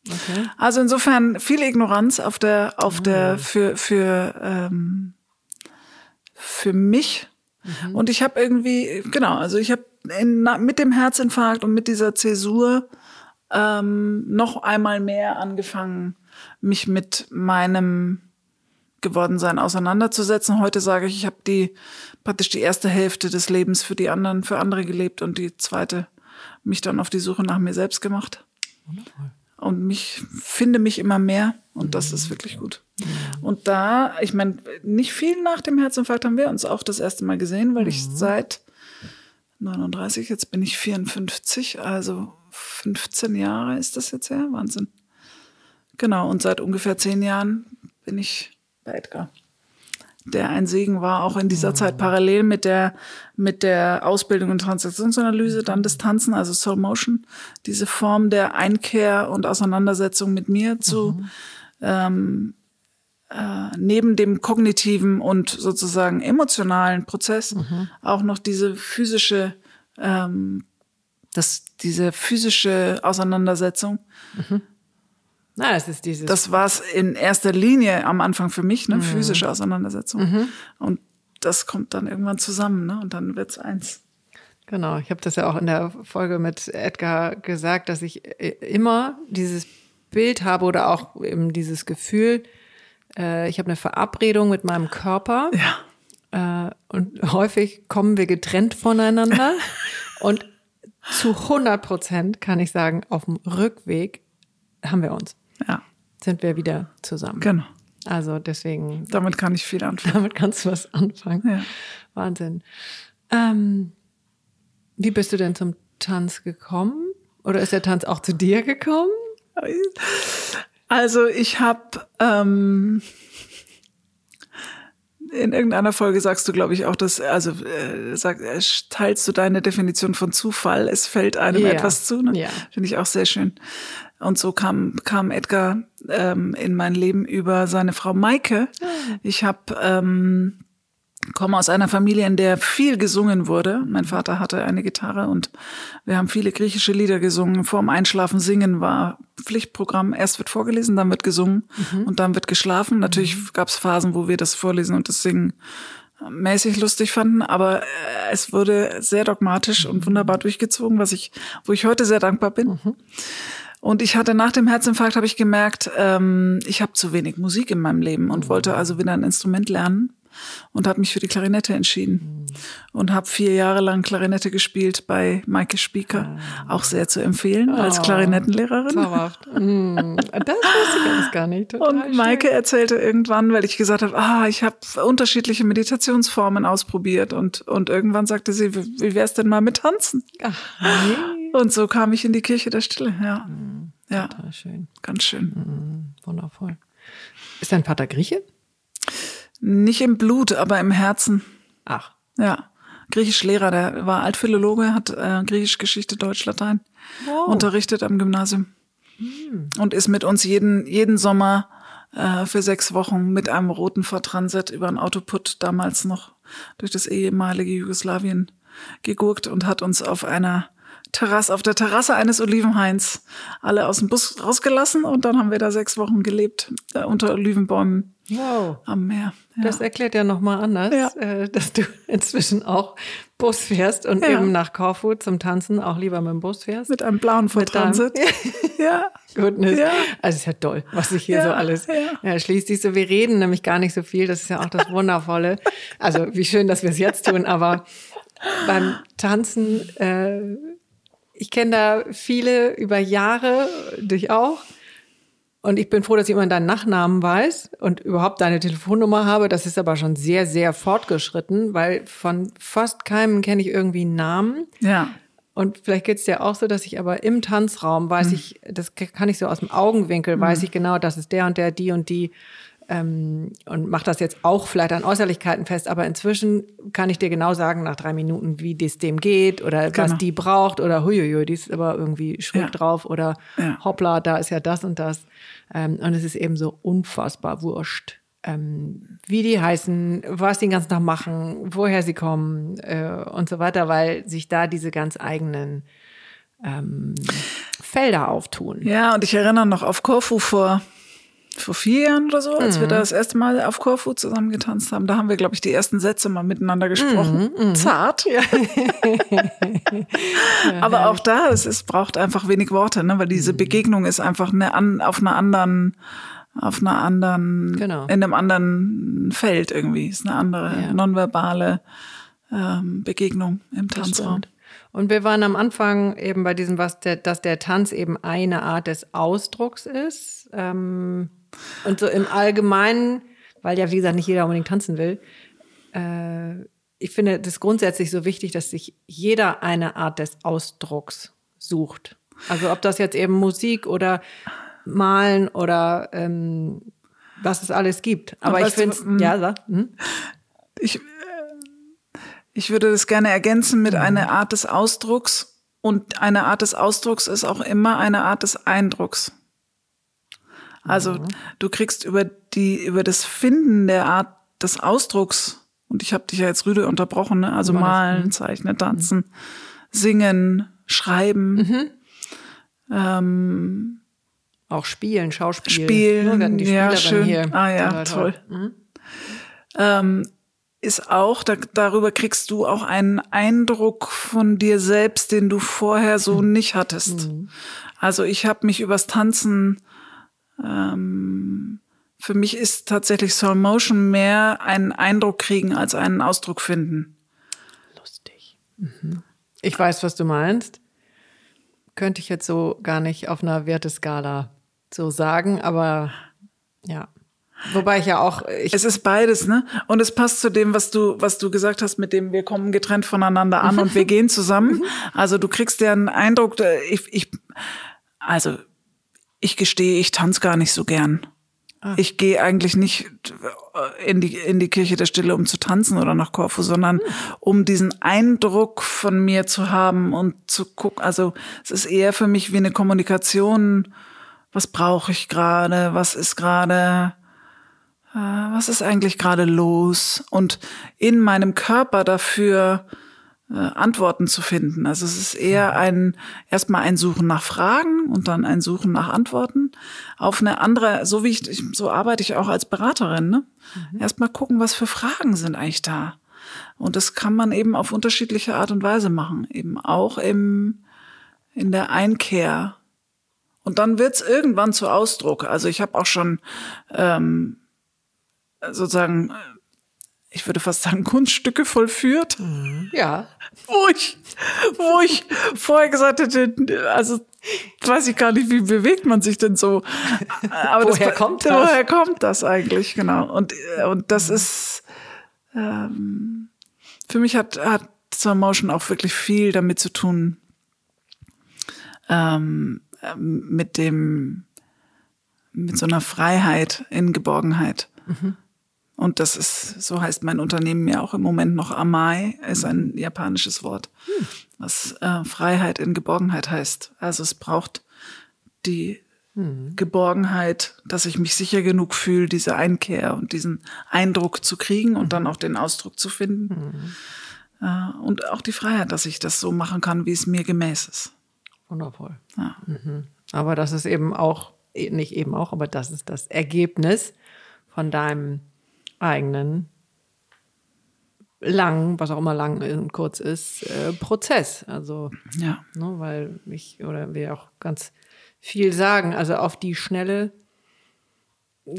Okay.
Also insofern viel Ignoranz auf der, auf der für für ähm, für mich. Und ich habe irgendwie genau, also ich habe mit dem Herzinfarkt und mit dieser Zäsur ähm, noch einmal mehr angefangen, mich mit meinem Gewordensein auseinanderzusetzen. Heute sage ich, ich habe die praktisch die erste Hälfte des Lebens für die anderen, für andere gelebt und die zweite mich dann auf die Suche nach mir selbst gemacht. Und mich finde mich immer mehr und das ist wirklich gut. Und da, ich meine, nicht viel nach dem Herzinfarkt haben wir uns auch das erste Mal gesehen, weil ich seit 39, jetzt bin ich 54, also 15 Jahre ist das jetzt her, Wahnsinn. Genau, und seit ungefähr zehn Jahren bin ich bei Edgar. Der ein Segen war, auch in dieser Zeit parallel mit der, mit der Ausbildung und Transaktionsanalyse, dann das Tanzen, also Soul Motion, diese Form der Einkehr und Auseinandersetzung mit mir zu, ähm, äh, neben dem kognitiven und sozusagen emotionalen Prozess auch noch diese physische, ähm, das, diese physische Auseinandersetzung.
Na, es ist dieses.
Das war es in erster Linie am Anfang für mich, ne, physische Auseinandersetzung. Und das kommt dann irgendwann zusammen, ne, und dann wird's eins.
Genau, ich habe das ja auch in der Folge mit Edgar gesagt, dass ich äh, immer dieses Bild habe oder auch eben dieses Gefühl, äh, ich habe eine Verabredung mit meinem Körper
Ja.
äh, und häufig kommen wir getrennt voneinander und zu 100 Prozent kann ich sagen, auf dem Rückweg haben wir uns,
Ja,
sind wir wieder zusammen.
genau.
Also deswegen,
Damit kann ich viel anfangen.
damit kannst du was anfangen.
Ja.
Wahnsinn. Ähm, wie bist du denn zum Tanz gekommen? Oder ist der Tanz auch zu dir gekommen?
Also ich habe ähm, in irgendeiner Folge sagst du, glaube ich, auch, dass also äh, sag, äh, teilst du deine Definition von Zufall. Es fällt einem
Ja.
etwas zu. Ne?
Ja.
Finde ich auch sehr schön. Und so kam kam Edgar ähm, in mein Leben über seine Frau Maike. Ich habe ähm, komme aus einer Familie, in der viel gesungen wurde. Mein Vater hatte eine Gitarre und wir haben viele griechische Lieder gesungen. Vorm Einschlafen singen war Pflichtprogramm. Erst wird vorgelesen, dann wird gesungen und dann wird geschlafen. Natürlich gab es Phasen, wo wir das Vorlesen und das Singen mäßig lustig fanden, aber äh, es wurde sehr dogmatisch und wunderbar durchgezogen, was ich, wo ich heute sehr dankbar bin. Und ich hatte nach dem Herzinfarkt habe ich gemerkt, ähm, ich habe zu wenig Musik in meinem Leben und wollte also wieder ein Instrument lernen und habe mich für die Klarinette entschieden und habe vier Jahre lang Klarinette gespielt bei Maike Spieker, auch sehr zu empfehlen als
Oh.
Klarinettenlehrerin.
Zauberhaft. Mm, das wusste ich alles gar nicht. Total
Und Maike erzählte irgendwann, weil ich gesagt habe, ah, ich habe unterschiedliche Meditationsformen ausprobiert und und irgendwann sagte sie, wie wär's denn mal mit Tanzen?
schön. Ach, nee.
Und so kam ich in die Kirche der Stille. Ja, ja,
Total schön.
ganz schön.
Wundervoll. Ist dein Vater Grieche?
Nicht im Blut, aber im Herzen.
Ach.
Ja. Griechisch-Lehrer, der war Altphilologe, hat äh, Griechisch, Geschichte, Deutsch, Latein unterrichtet am Gymnasium. Und ist mit uns jeden, jeden Sommer äh, für sechs Wochen mit einem roten Ford Transit über einen Autoput damals noch durch das ehemalige Jugoslawien gegurkt und hat uns auf einer Terrasse, auf der Terrasse eines Olivenhains alle aus dem Bus rausgelassen und dann haben wir da sechs Wochen gelebt äh, unter Olivenbäumen
Wow.
am Meer. Ja.
Das erklärt ja nochmal anders,
Ja.
äh, dass du inzwischen auch Bus fährst und
Ja.
eben nach Korfu zum Tanzen auch lieber mit dem Bus fährst.
mit einem blauen Ford Transit. ja.
Goodness.
Ja.
Also ist ja toll, was sich hier so alles
ja.
schließt sich so. Wir reden nämlich gar nicht so viel, das ist ja auch das Wundervolle. Also wie schön, dass wir es jetzt tun, aber beim Tanzen, äh, ich kenne da viele über Jahre, dich auch. Und ich bin froh, dass ich immer deinen Nachnamen weiß und überhaupt deine Telefonnummer habe. Das ist aber schon sehr, sehr fortgeschritten, weil von fast keinem kenne ich irgendwie einen Namen.
Ja.
Und vielleicht geht's dir auch so, dass ich aber im Tanzraum weiß
Mhm.
ich, das kann ich so aus dem Augenwinkel, weiß ich genau, das ist der und der, die und die. Ähm, und mache das jetzt auch vielleicht an Äußerlichkeiten fest, aber inzwischen kann ich dir genau sagen, nach drei Minuten, wie das dem geht oder
Genau.
was die braucht oder huiuiui, die ist aber irgendwie schräg
Ja.
drauf oder
Ja.
hoppla, da ist ja das und das. Ähm, und es ist eben so unfassbar wurscht. Ähm, wie die heißen, was die den ganzen Tag machen, woher sie kommen äh, und so weiter, weil sich da diese ganz eigenen ähm, Felder auftun.
Ja, und ich erinnere noch auf Korfu vor, vor vier Jahren oder so, als wir
Mhm.
da das erste Mal auf Korfu zusammen getanzt haben. Da haben wir, glaube ich, die ersten Sätze mal miteinander gesprochen.
Mhm,
Zart. Aber auch da, es ist, braucht einfach wenig Worte, ne? weil
Mhm.
diese Begegnung ist einfach eine an, auf einer anderen, auf einer anderen,
Genau.
in einem anderen Feld irgendwie. Ist eine andere
Ja.
nonverbale ähm, Begegnung im Tanzraum.
Und wir waren am Anfang eben bei diesem, was der, dass der Tanz eben eine Art des Ausdrucks ist. Ähm, und so im Allgemeinen, weil ja, wie gesagt, nicht jeder unbedingt tanzen will, äh, ich finde das grundsätzlich so wichtig, dass sich jeder eine Art des Ausdrucks sucht. Also ob das jetzt eben Musik oder Malen oder ähm, was es alles gibt. Aber ich finde
mm,
ja, sag, hm?
Ich, ich würde das gerne ergänzen mit einer Art des Ausdrucks. Und eine Art des Ausdrucks ist auch immer eine Art des Eindrucks. Also mhm. du kriegst über die, über das Finden der Art des Ausdrucks, und ich habe dich ja jetzt rüde unterbrochen, ne? also malen, mhm. zeichnen, tanzen, mhm. singen, schreiben, mhm. ähm,
auch spielen, Schauspiel.
Spielen, ne? ja, schön. Hier. Ah ja, toll. Mhm. Ähm, ist auch, da, darüber kriegst du auch einen Eindruck von dir selbst, den du vorher so nicht hattest. Mhm. Also ich habe mich übers Tanzen, ähm, für mich ist tatsächlich Soul Motion mehr einen Eindruck kriegen als einen Ausdruck finden.
Lustig. Mhm. Ich weiß, was du meinst. Könnte ich jetzt so gar nicht auf einer Werteskala so sagen, aber ja. Wobei ich ja auch. Ich
es ist beides, ne? Und es passt zu dem, was du, was du gesagt hast, mit dem wir kommen getrennt voneinander an und wir gehen zusammen. Also du kriegst ja einen Eindruck, ich, ich, also ich gestehe, ich tanze gar nicht so gern. Ah. Ich gehe eigentlich nicht in die, in die Kirche der Stille, um zu tanzen oder nach Korfu, sondern hm. um diesen Eindruck von mir zu haben und zu gucken. Also es ist eher für mich wie eine Kommunikation. Was brauche ich gerade? Was ist gerade? Äh, was ist eigentlich gerade los? Und in meinem Körper dafür äh, Antworten zu finden. Also es ist eher ein, erstmal ein Suchen nach Fragen und dann ein Suchen nach Antworten auf eine andere, so wie ich, so arbeite ich auch als Beraterin, ne? Mhm. Erstmal gucken, was für Fragen sind eigentlich da. Und das kann man eben auf unterschiedliche Art und Weise machen, eben auch im, in der Einkehr. Und dann wird's irgendwann zu Ausdruck. Also ich habe auch schon ähm, sozusagen ich würde fast sagen, Kunststücke vollführt.
Mhm. Ja.
Wo ich, wo ich vorher gesagt hätte, also weiß ich gar nicht, wie bewegt man sich denn so.
Aber woher das, kommt das?
Woher kommt das eigentlich, genau. Und, und das mhm. ist, ähm, für mich hat, hat Slow Motion auch wirklich viel damit zu tun, ähm, mit dem, mit so einer Freiheit in Geborgenheit. Mhm. Und das ist, so heißt mein Unternehmen ja auch im Moment noch Amai, ist ein japanisches Wort, was äh, Freiheit in Geborgenheit heißt. Also es braucht die mhm. Geborgenheit, dass ich mich sicher genug fühle, diese Einkehr und diesen Eindruck zu kriegen und dann auch den Ausdruck zu finden. Mhm. Äh, und auch die Freiheit, dass ich das so machen kann, wie es mir gemäß ist.
Wundervoll. Ja. Mhm. Aber das ist eben auch, nicht eben auch, aber das ist das Ergebnis von deinem eigenen lang, was auch immer lang und kurz ist, äh, Prozess. Also,
ja.
Ne, weil ich oder wir auch ganz viel sagen. Also auf die Schnelle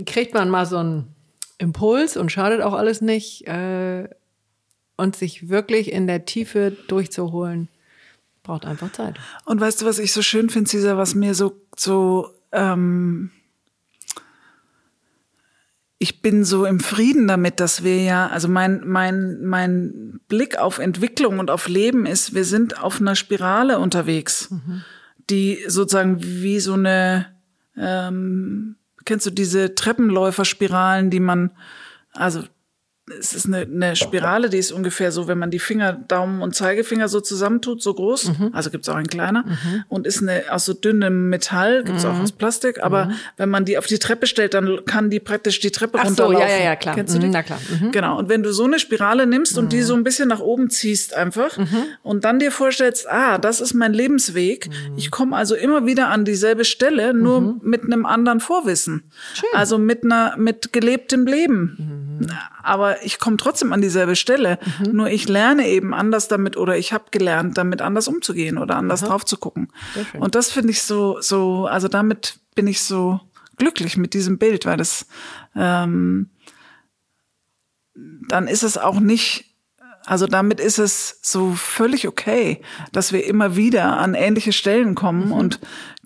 kriegt man mal so einen Impuls und schadet auch alles nicht. Äh, und sich wirklich in der Tiefe durchzuholen, braucht einfach Zeit.
Und weißt du, was ich so schön finde, Cesar, was mir so, so ähm, ich bin so im Frieden damit, dass wir ja, also mein, mein, mein Blick auf Entwicklung und auf Leben ist, wir sind auf einer Spirale unterwegs, mhm. die sozusagen wie so eine, ähm, kennst du diese Treppenläuferspiralen, die man, also es ist eine, eine Spirale, die ist ungefähr so, wenn man die Finger, Daumen und Zeigefinger so zusammentut, so groß. Mhm. Also gibt's auch ein kleiner. Mhm. Und ist eine aus so dünnem Metall, gibt's mhm. auch aus Plastik. Aber mhm. wenn man die auf die Treppe stellt, dann kann die praktisch die Treppe Ach runterlaufen.
So, ja, ja, ja, klar.
Kennst du die?
Mhm, na klar.
Mhm. Genau. Und wenn du so eine Spirale nimmst und die so ein bisschen nach oben ziehst einfach und dann dir vorstellst, ah, das ist mein Lebensweg. Ich komme also immer wieder an dieselbe Stelle, nur mit einem anderen Vorwissen. Schön. Also mit einer, mit gelebtem Leben. Aber ich komme trotzdem an dieselbe Stelle. Mhm. Nur ich lerne eben anders damit oder ich habe gelernt, damit anders umzugehen oder anders Aha. drauf zu gucken. Und das finde ich so, so, also damit bin ich so glücklich mit diesem Bild, weil das ähm, dann ist es auch nicht also damit ist es so völlig okay, dass wir immer wieder an ähnliche Stellen kommen mhm. und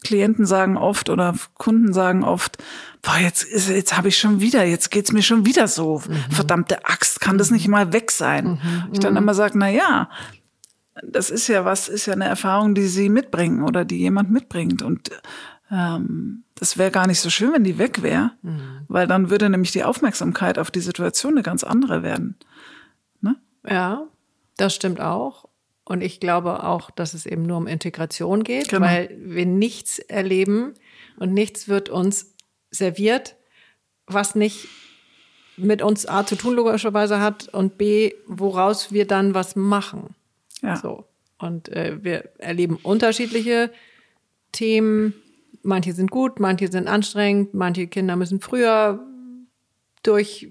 Klienten sagen oft oder Kunden sagen oft, boah, jetzt ist, jetzt habe ich schon wieder, jetzt geht's mir schon wieder so. Mhm. Verdammte Axt, kann das nicht mal weg sein? Mhm. Ich dann mhm. immer sage, na ja, das ist ja was, ist ja eine Erfahrung, die sie mitbringen oder die jemand mitbringt und ähm, das wäre gar nicht so schön, wenn die weg wäre, mhm. weil dann würde nämlich die Aufmerksamkeit auf die Situation eine ganz andere werden. Ne?
Ja, das stimmt auch. Und ich glaube auch, dass es eben nur um Integration geht, genau. weil wir nichts erleben und nichts wird uns serviert, was nicht mit uns A zu tun logischerweise hat und B, woraus wir dann was machen.
Ja.
So. Und äh, wir erleben unterschiedliche Themen. Manche sind gut, manche sind anstrengend, manche Kinder müssen früher durch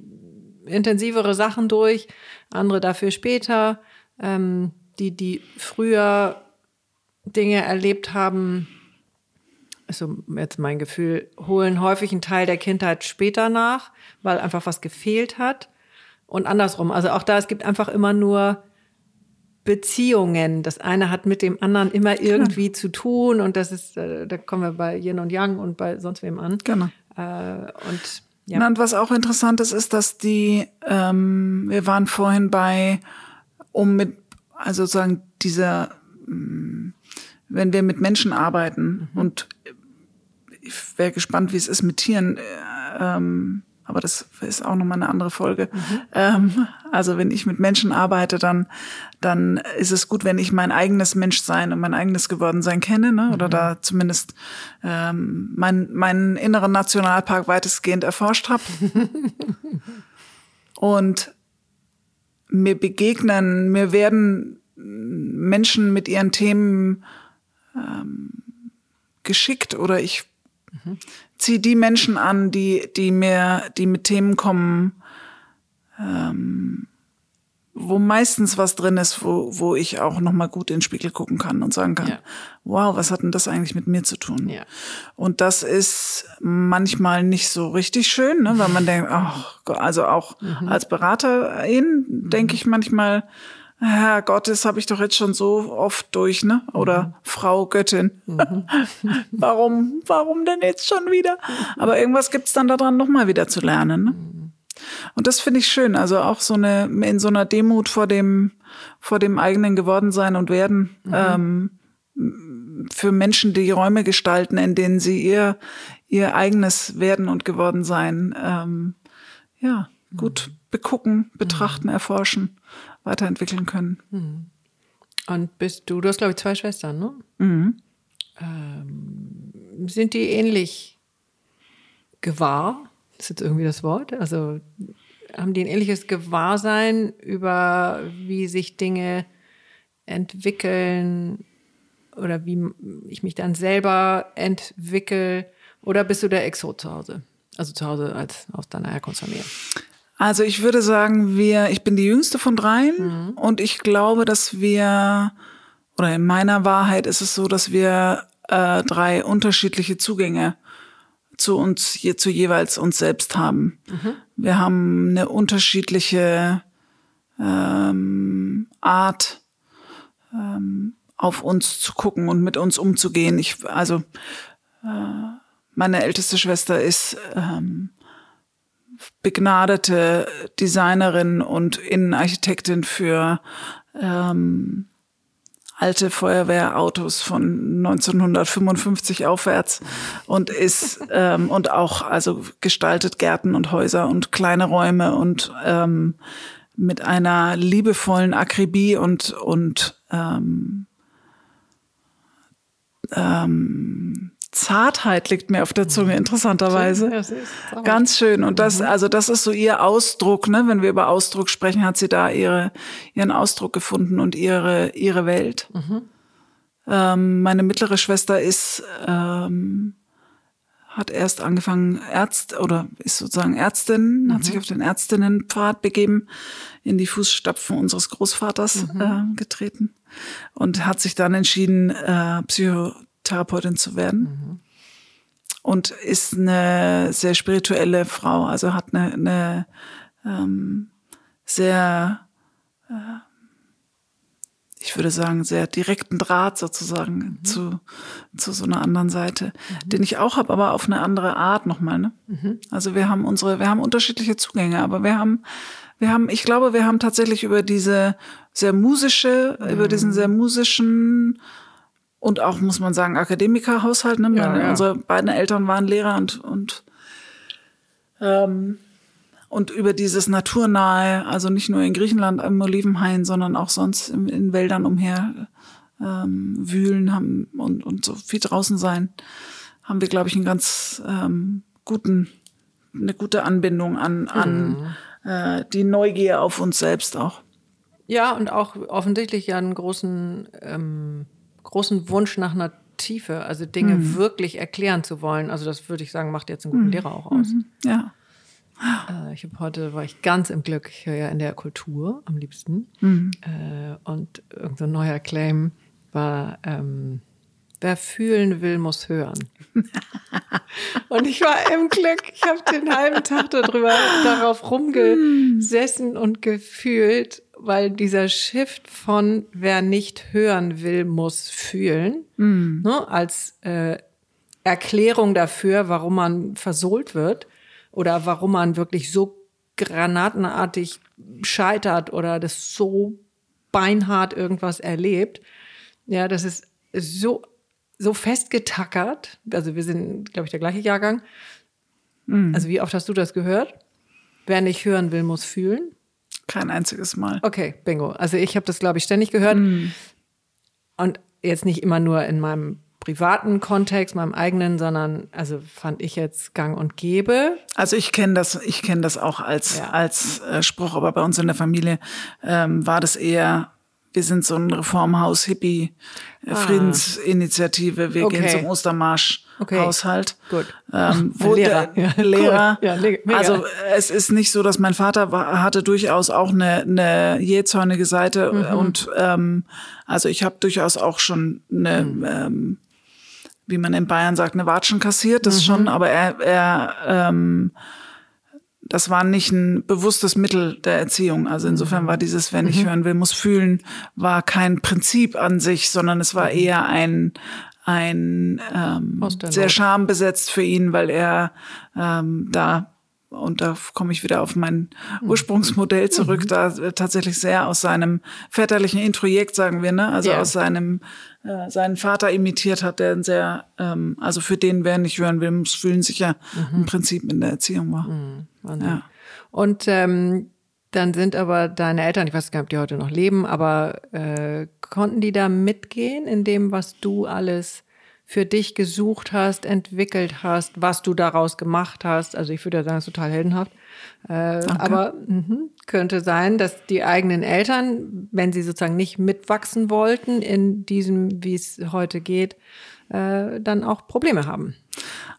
intensivere Sachen durch, andere dafür später. Ähm, die, die früher Dinge erlebt haben, also jetzt mein Gefühl, holen häufig einen Teil der Kindheit später nach, weil einfach was gefehlt hat. Und andersrum. Also auch da, es gibt einfach immer nur Beziehungen. Das eine hat mit dem anderen immer irgendwie zu tun und das ist, äh, da kommen wir bei Yin und Yang und bei sonst wem an.
Genau.
Äh, und ja.
Und was auch interessant ist, ist, dass die, ähm, wir waren vorhin bei, um mit, also sozusagen dieser, mh, wenn wir mit Menschen arbeiten und ich wäre gespannt, wie es ist mit Tieren, äh, ähm, aber das ist auch nochmal eine andere Folge. Ähm, also wenn ich mit Menschen arbeite, dann, dann ist es gut, wenn ich mein eigenes Menschsein und mein eigenes Gewordensein kenne, ne? oder da zumindest ähm, mein, meinen inneren Nationalpark weitestgehend erforscht habe. und mir begegnen, mir werden Menschen mit ihren Themen ähm, geschickt oder ich ziehe die Menschen an, die, die mir, die mit Themen kommen, ähm, wo meistens was drin ist, wo, wo ich auch nochmal gut in den Spiegel gucken kann und sagen kann,
Ja.
wow, was hat denn das eigentlich mit mir zu tun?
Ja.
Und das ist manchmal nicht so richtig schön, ne, weil man denkt, ach, also auch als Beraterin denke ich manchmal, Herr Gott, das habe ich doch jetzt schon so oft durch, ne? Oder Frau Göttin. warum, warum denn jetzt schon wieder? Aber irgendwas gibt's dann daran, nochmal wieder zu lernen. Ne? Und das finde ich schön. Also auch so eine, in so einer Demut vor dem, vor dem eigenen Gewordensein und Werden, ähm, für Menschen, die Räume gestalten, in denen sie ihr, ihr eigenes Werden und Gewordensein, ähm, ja, gut begucken, betrachten, erforschen, weiterentwickeln können.
Und bist du, du hast glaube ich zwei Schwestern, ne? Ähm, sind die ähnlich gewahr? Ist jetzt irgendwie das Wort? Also haben die ein ähnliches Gewahrsein über, wie sich Dinge entwickeln oder wie ich mich dann selber entwickle? Oder bist du der Exot zu Hause? Also zu Hause als aus deiner Herkunftsfamilie.
Also ich würde sagen, wir, ich bin die jüngste von dreien und ich glaube, dass wir, oder in meiner Wahrheit ist es so, dass wir äh, drei unterschiedliche Zugänge zu uns, je, zu jeweils uns selbst haben. Wir haben eine unterschiedliche ähm, Art, ähm, auf uns zu gucken und mit uns umzugehen. Ich, also äh, meine älteste Schwester ist ähm, begnadete Designerin und Innenarchitektin für ähm, alte Feuerwehrautos von 1955 aufwärts und ist ähm, und auch also gestaltet Gärten und Häuser und kleine Räume und ähm, mit einer liebevollen Akribie und und ähm, ähm, Zartheit liegt mir auf der Zunge interessanterweise.
Das ist sauber.
Ganz schön. Und das, also das ist so ihr Ausdruck, ne? Wenn wir über Ausdruck sprechen, hat sie da ihre, ihren Ausdruck gefunden und ihre, ihre Welt. Ähm, meine mittlere Schwester ist, ähm, hat erst angefangen Ärzt oder ist sozusagen Ärztin, hat sich auf den Ärztinnenpfad begeben, in die Fußstapfen unseres Großvaters äh, getreten und hat sich dann entschieden, äh, Psychotherapeutin zu werden. Und ist eine sehr spirituelle Frau, also hat eine, eine ähm, sehr, äh, ich würde sagen, sehr direkten Draht sozusagen zu, zu so einer anderen Seite, den ich auch habe, aber auf eine andere Art nochmal. Ne? Also wir haben unsere, wir haben unterschiedliche Zugänge, aber wir haben, wir haben, ich glaube, wir haben tatsächlich über diese sehr musische, über diesen sehr musischen und auch, muss man sagen, Akademikerhaushalt. Ne?
Ja,
Meine,
ja.
Unsere beiden Eltern waren Lehrer und, und, ähm, und über dieses Naturnahe, also nicht nur in Griechenland im Olivenhain, sondern auch sonst in, in Wäldern umher ähm, wühlen haben und, und so viel draußen sein, haben wir, glaube ich, ein ganz ähm, guten, eine gute Anbindung an, an mhm. äh, die Neugier auf uns selbst auch.
Ja, und auch offensichtlich ja einen großen, ähm, großen Wunsch nach einer Tiefe, also Dinge mhm. wirklich erklären zu wollen. Also das würde ich sagen, macht jetzt einen guten mhm. Lehrer auch aus. Mhm.
Ja.
Äh, ich habe heute war ich ganz im Glück. Ich höre ja in der Kultur am liebsten. Mhm. Äh, und irgendein neuer Claim war ähm, Wer fühlen will, muss hören. und ich war im Glück. Ich habe den halben Tag darüber darauf rumgesessen und gefühlt, weil dieser Shift von wer nicht hören will, muss fühlen, mm. ne, als äh, Erklärung dafür, warum man versohlt wird oder warum man wirklich so granatenartig scheitert oder das so beinhart irgendwas erlebt. Ja, das ist so so festgetackert. Also wir sind, glaube ich, der gleiche Jahrgang. Mhm. Also wie oft hast du das gehört? Wer nicht hören will, muss fühlen.
Kein einziges Mal.
Okay, bingo. Also ich habe das, glaube ich, ständig gehört. Mhm. Und jetzt nicht immer nur in meinem privaten Kontext, meinem eigenen, sondern also fand ich jetzt gang und gäbe.
Also ich kenne das, ich kenne das auch als ja. als äh, Spruch, aber bei uns in der Familie ähm, war das eher wir sind so ein Reformhaus Hippie ah. Friedensinitiative. Wir okay. gehen zum Ostermarsch okay.
Gut.
Ähm, wo Lehrer. Der, ja, Lehrer. Ja. Also es ist nicht so, dass mein Vater war, hatte durchaus auch eine, eine jähzornige Seite mhm. und ähm, also ich habe durchaus auch schon eine mhm. ähm, wie man in Bayern sagt, eine Watschen kassiert, das mhm. schon, aber er, er ähm, das war nicht ein bewusstes Mittel der Erziehung. Also insofern mhm. war dieses, wenn ich mhm. hören will, muss fühlen, war kein Prinzip an sich, sondern es war mhm. eher ein, ein ähm, sehr schambesetzt für ihn, weil er ähm, da und da komme ich wieder auf mein mhm. Ursprungsmodell zurück, mhm. da tatsächlich sehr aus seinem väterlichen Introjekt, sagen wir, ne? Also yeah. aus seinem äh, seinen Vater imitiert hat, der ein sehr, ähm, also für den, wer nicht hören will, muss fühlen, sicher mhm. im Prinzip in der Erziehung war. Mhm.
Ja. Und ähm, dann sind aber deine Eltern, ich weiß gar nicht, ob die heute noch leben, aber äh, konnten die da mitgehen in dem, was du alles für dich gesucht hast, entwickelt hast, was du daraus gemacht hast. Also ich würde ja sagen, es ist total heldenhaft. Äh, okay. Aber mh, könnte sein, dass die eigenen Eltern, wenn sie sozusagen nicht mitwachsen wollten in diesem, wie es heute geht, äh, dann auch Probleme haben.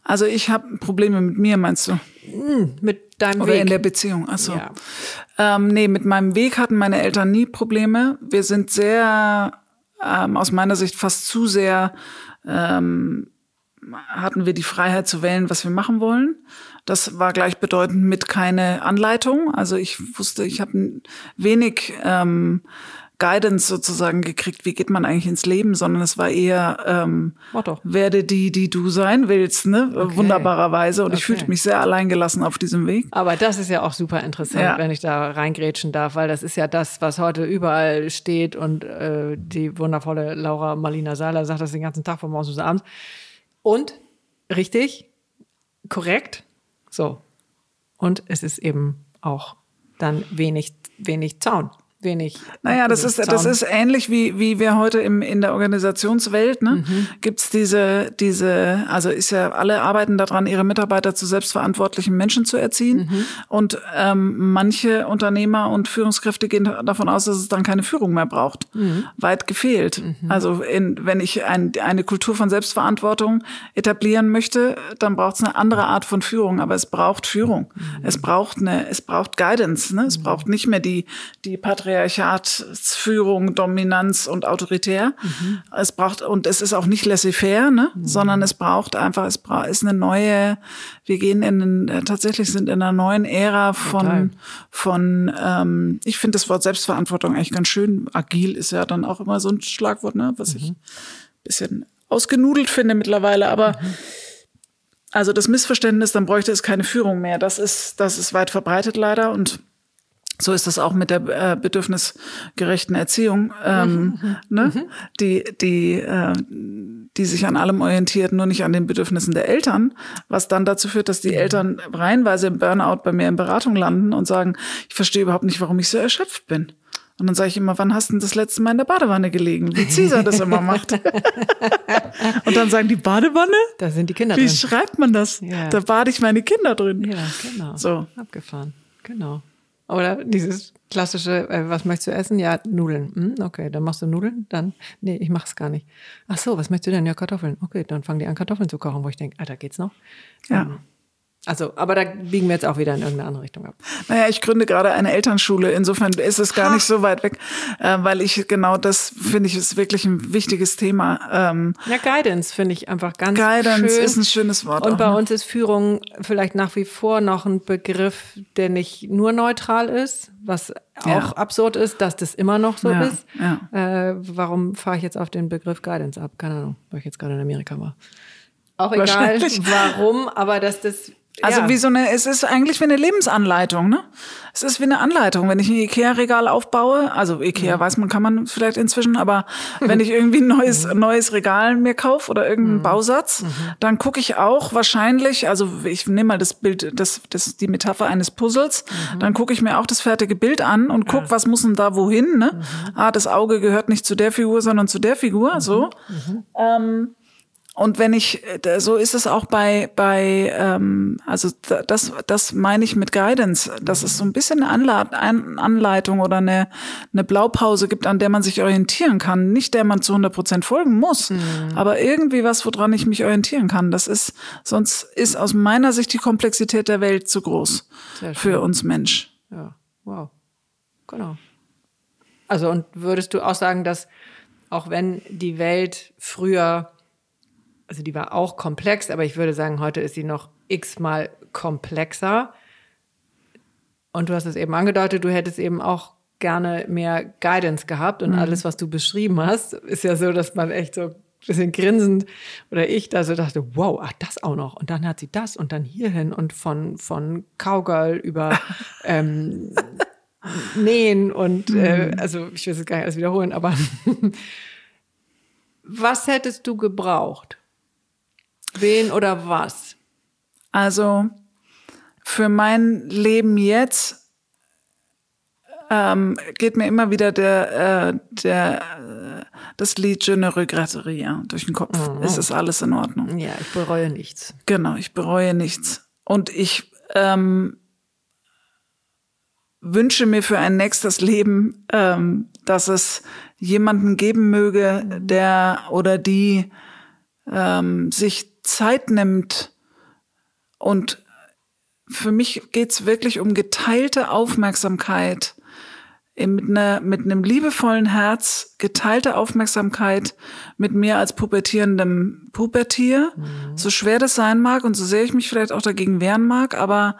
Also ich habe Probleme mit mir, meinst du?
Mm, mit deinem
Oder
Weg.
in der Beziehung, achso. Ja. Ähm, nee, mit meinem Weg hatten meine Eltern nie Probleme. Wir sind sehr, ähm, aus meiner Sicht fast zu sehr ähm, hatten wir die Freiheit zu wählen, was wir machen wollen. Das war gleichbedeutend mit keine Anleitung. Also ich wusste, ich habe wenig ähm, Guidance sozusagen gekriegt, wie geht man eigentlich ins Leben, sondern es war eher ähm, werde die, die du sein willst, ne? Okay. Wunderbarerweise. Und okay. ich fühlte mich sehr alleingelassen auf diesem Weg.
Aber das ist ja auch super interessant, ja. wenn ich da reingrätschen darf, weil das ist ja das, was heute überall steht und äh, die wundervolle Laura Marlina Seiler sagt das den ganzen Tag von morgens bis abends. Und richtig, korrekt, so. Und es ist eben auch dann wenig, wenig Zaun wenig.
Naja, das ist, das ist ähnlich wie, wie wir heute im, in der Organisationswelt, ne? Mhm. Gibt's diese, diese, also ist ja, alle arbeiten daran, ihre Mitarbeiter zu selbstverantwortlichen Menschen zu erziehen. Mhm. Und ähm, manche Unternehmer und Führungskräfte gehen davon aus, dass es dann keine Führung mehr braucht. Mhm. Weit gefehlt. Mhm. Also in, wenn ich ein, eine Kultur von Selbstverantwortung etablieren möchte, dann braucht es eine andere Art von Führung, aber es braucht Führung. Mhm. Es braucht eine, es braucht Guidance, ne? Es mhm. braucht nicht mehr die, die Patriarchie Führung, Dominanz und autoritär. Mhm. Es braucht, und es ist auch nicht laissez-faire, ne? Mhm. sondern es braucht einfach, es braucht, ist eine neue, wir gehen in, äh, tatsächlich sind in einer neuen Ära von, Total. von, ähm, ich finde das Wort Selbstverantwortung eigentlich ganz schön. Agil ist ja dann auch immer so ein Schlagwort, ne? was mhm. ich ein bisschen ausgenudelt finde mittlerweile, aber also das Missverständnis, dann bräuchte es keine Führung mehr. Das ist, das ist weit verbreitet leider und so ist das auch mit der äh, bedürfnisgerechten Erziehung, ähm, mhm. ne? Mhm. die die äh, die sich an allem orientiert, nur nicht an den Bedürfnissen der Eltern, was dann dazu führt, dass die mhm. Eltern reihenweise im Burnout bei mir in Beratung landen und sagen, ich verstehe überhaupt nicht, warum ich so erschöpft bin. Und dann sage ich immer, wann hast du denn das letzte Mal in der Badewanne gelegen? Wie Caesar das immer macht. und dann sagen die Badewanne?
Da sind die Kinder
Wie
drin.
schreibt man das?
Ja.
Da bade ich meine Kinder drin.
Ja, genau.
So.
Abgefahren. Genau. Oder dieses klassische, äh, was möchtest du essen? Ja, Nudeln. Hm, okay, dann machst du Nudeln. Dann, nee, ich mach's gar nicht. Ach so, was möchtest du denn? Ja, Kartoffeln. Okay, dann fangen die an, Kartoffeln zu kochen, wo ich denke, Alter, geht's noch?
Ja.
Ähm, Also, aber da biegen wir jetzt auch wieder in irgendeine andere Richtung ab.
Naja, ich gründe gerade eine Elternschule. Insofern ist es gar nicht so weit weg, äh, weil ich genau das finde ich ist wirklich ein wichtiges Thema. Ähm,
Ja, Guidance finde ich einfach ganz
Guidance
schön.
ist ein schönes Wort.
Und
auch,
bei
ne?
uns ist Führung vielleicht nach wie vor noch ein Begriff, der nicht nur neutral ist, was auch
Ja.
absurd ist, dass das immer noch so
Ja,
ist.
ja.
Äh, warum fahre ich jetzt auf den Begriff Guidance ab? Keine Ahnung, weil ich jetzt gerade in Amerika war. Auch egal, warum, aber dass das.
Also
ja.
wie so eine, es ist eigentlich wie eine Lebensanleitung, ne? Es ist wie eine Anleitung. Wenn ich ein Ikea-Regal aufbaue, also Ikea weiß man, kann man vielleicht inzwischen, aber wenn ich irgendwie ein neues,
Mhm.
neues Regal mir kaufe oder irgendeinen Bausatz, dann gucke ich auch wahrscheinlich, also ich nehme mal das Bild, das, das, die Metapher eines Puzzles,
Mhm.
dann gucke ich mir auch das fertige Bild an und guck, was muss denn da wohin, ne?
Mhm.
Ah, das Auge gehört nicht zu der Figur, sondern zu der Figur, so. Ähm, und wenn ich, so ist es auch bei, bei ähm, also da- das, das meine ich mit Guidance, dass es so ein bisschen eine Anleitung oder eine, eine Blaupause gibt, an der man sich orientieren kann. Nicht der man zu 100 Prozent folgen muss, aber irgendwie was, woran ich mich orientieren kann. Das ist, sonst ist aus meiner Sicht die Komplexität der Welt zu groß für uns Mensch.
Ja, wow. Genau. Also, und würdest du auch sagen, dass auch wenn die Welt früher, also die war auch komplex, aber ich würde sagen, heute ist sie noch x-mal komplexer. Und du hast es eben angedeutet, du hättest eben auch gerne mehr Guidance gehabt und alles, was du beschrieben hast, ist ja so, dass man echt so ein bisschen grinsend oder ich da so dachte, wow, ach, das auch noch. Und dann hat sie das und dann hierhin und von, von Cowgirl über ähm, Nähen und äh, also ich will es gar nicht alles wiederholen, aber was hättest du gebraucht? Wen oder was?
Also für mein Leben jetzt ähm, geht mir immer wieder der, äh, der, äh, das Lied Je ne regrette rien durch den Kopf. Es ist alles in Ordnung.
Ja, ich bereue nichts.
Genau, ich bereue nichts. Und ich ähm, wünsche mir für ein nächstes Leben, ähm, dass es jemanden geben möge, der oder die ähm, sich Zeit nimmt und für mich geht's wirklich um geteilte Aufmerksamkeit mit, einer, mit einem liebevollen Herz, geteilte Aufmerksamkeit mit mir als pubertierendem Pubertier, so schwer das sein mag und so sehr ich mich vielleicht auch dagegen wehren mag, aber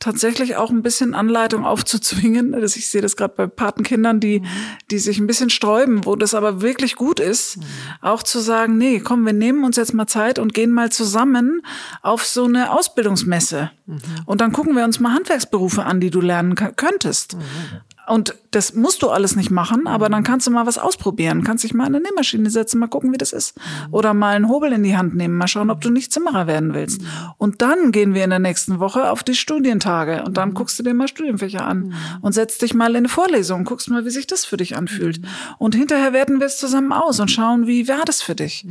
tatsächlich auch ein bisschen Anleitung aufzuzwingen. Das, ich sehe das gerade bei Patenkindern, die, die sich ein bisschen sträuben, wo das aber wirklich gut ist, auch zu sagen, nee, komm, wir nehmen uns jetzt mal Zeit und gehen mal zusammen auf so eine Ausbildungsmesse. Und dann gucken wir uns mal Handwerksberufe an, die du lernen könntest. Und das musst du alles nicht machen, aber dann kannst du mal was ausprobieren. Kannst dich mal in eine Nähmaschine setzen, mal gucken, wie das ist. Oder mal einen Hobel in die Hand nehmen, mal schauen, ob du nicht Zimmerer werden willst. Und dann gehen wir in der nächsten Woche auf die Studientage und dann guckst du dir mal Studienfächer an und setzt dich mal in eine Vorlesung, guckst mal, wie sich das für dich anfühlt. Und hinterher werten wir es zusammen aus und schauen, wie war das für dich.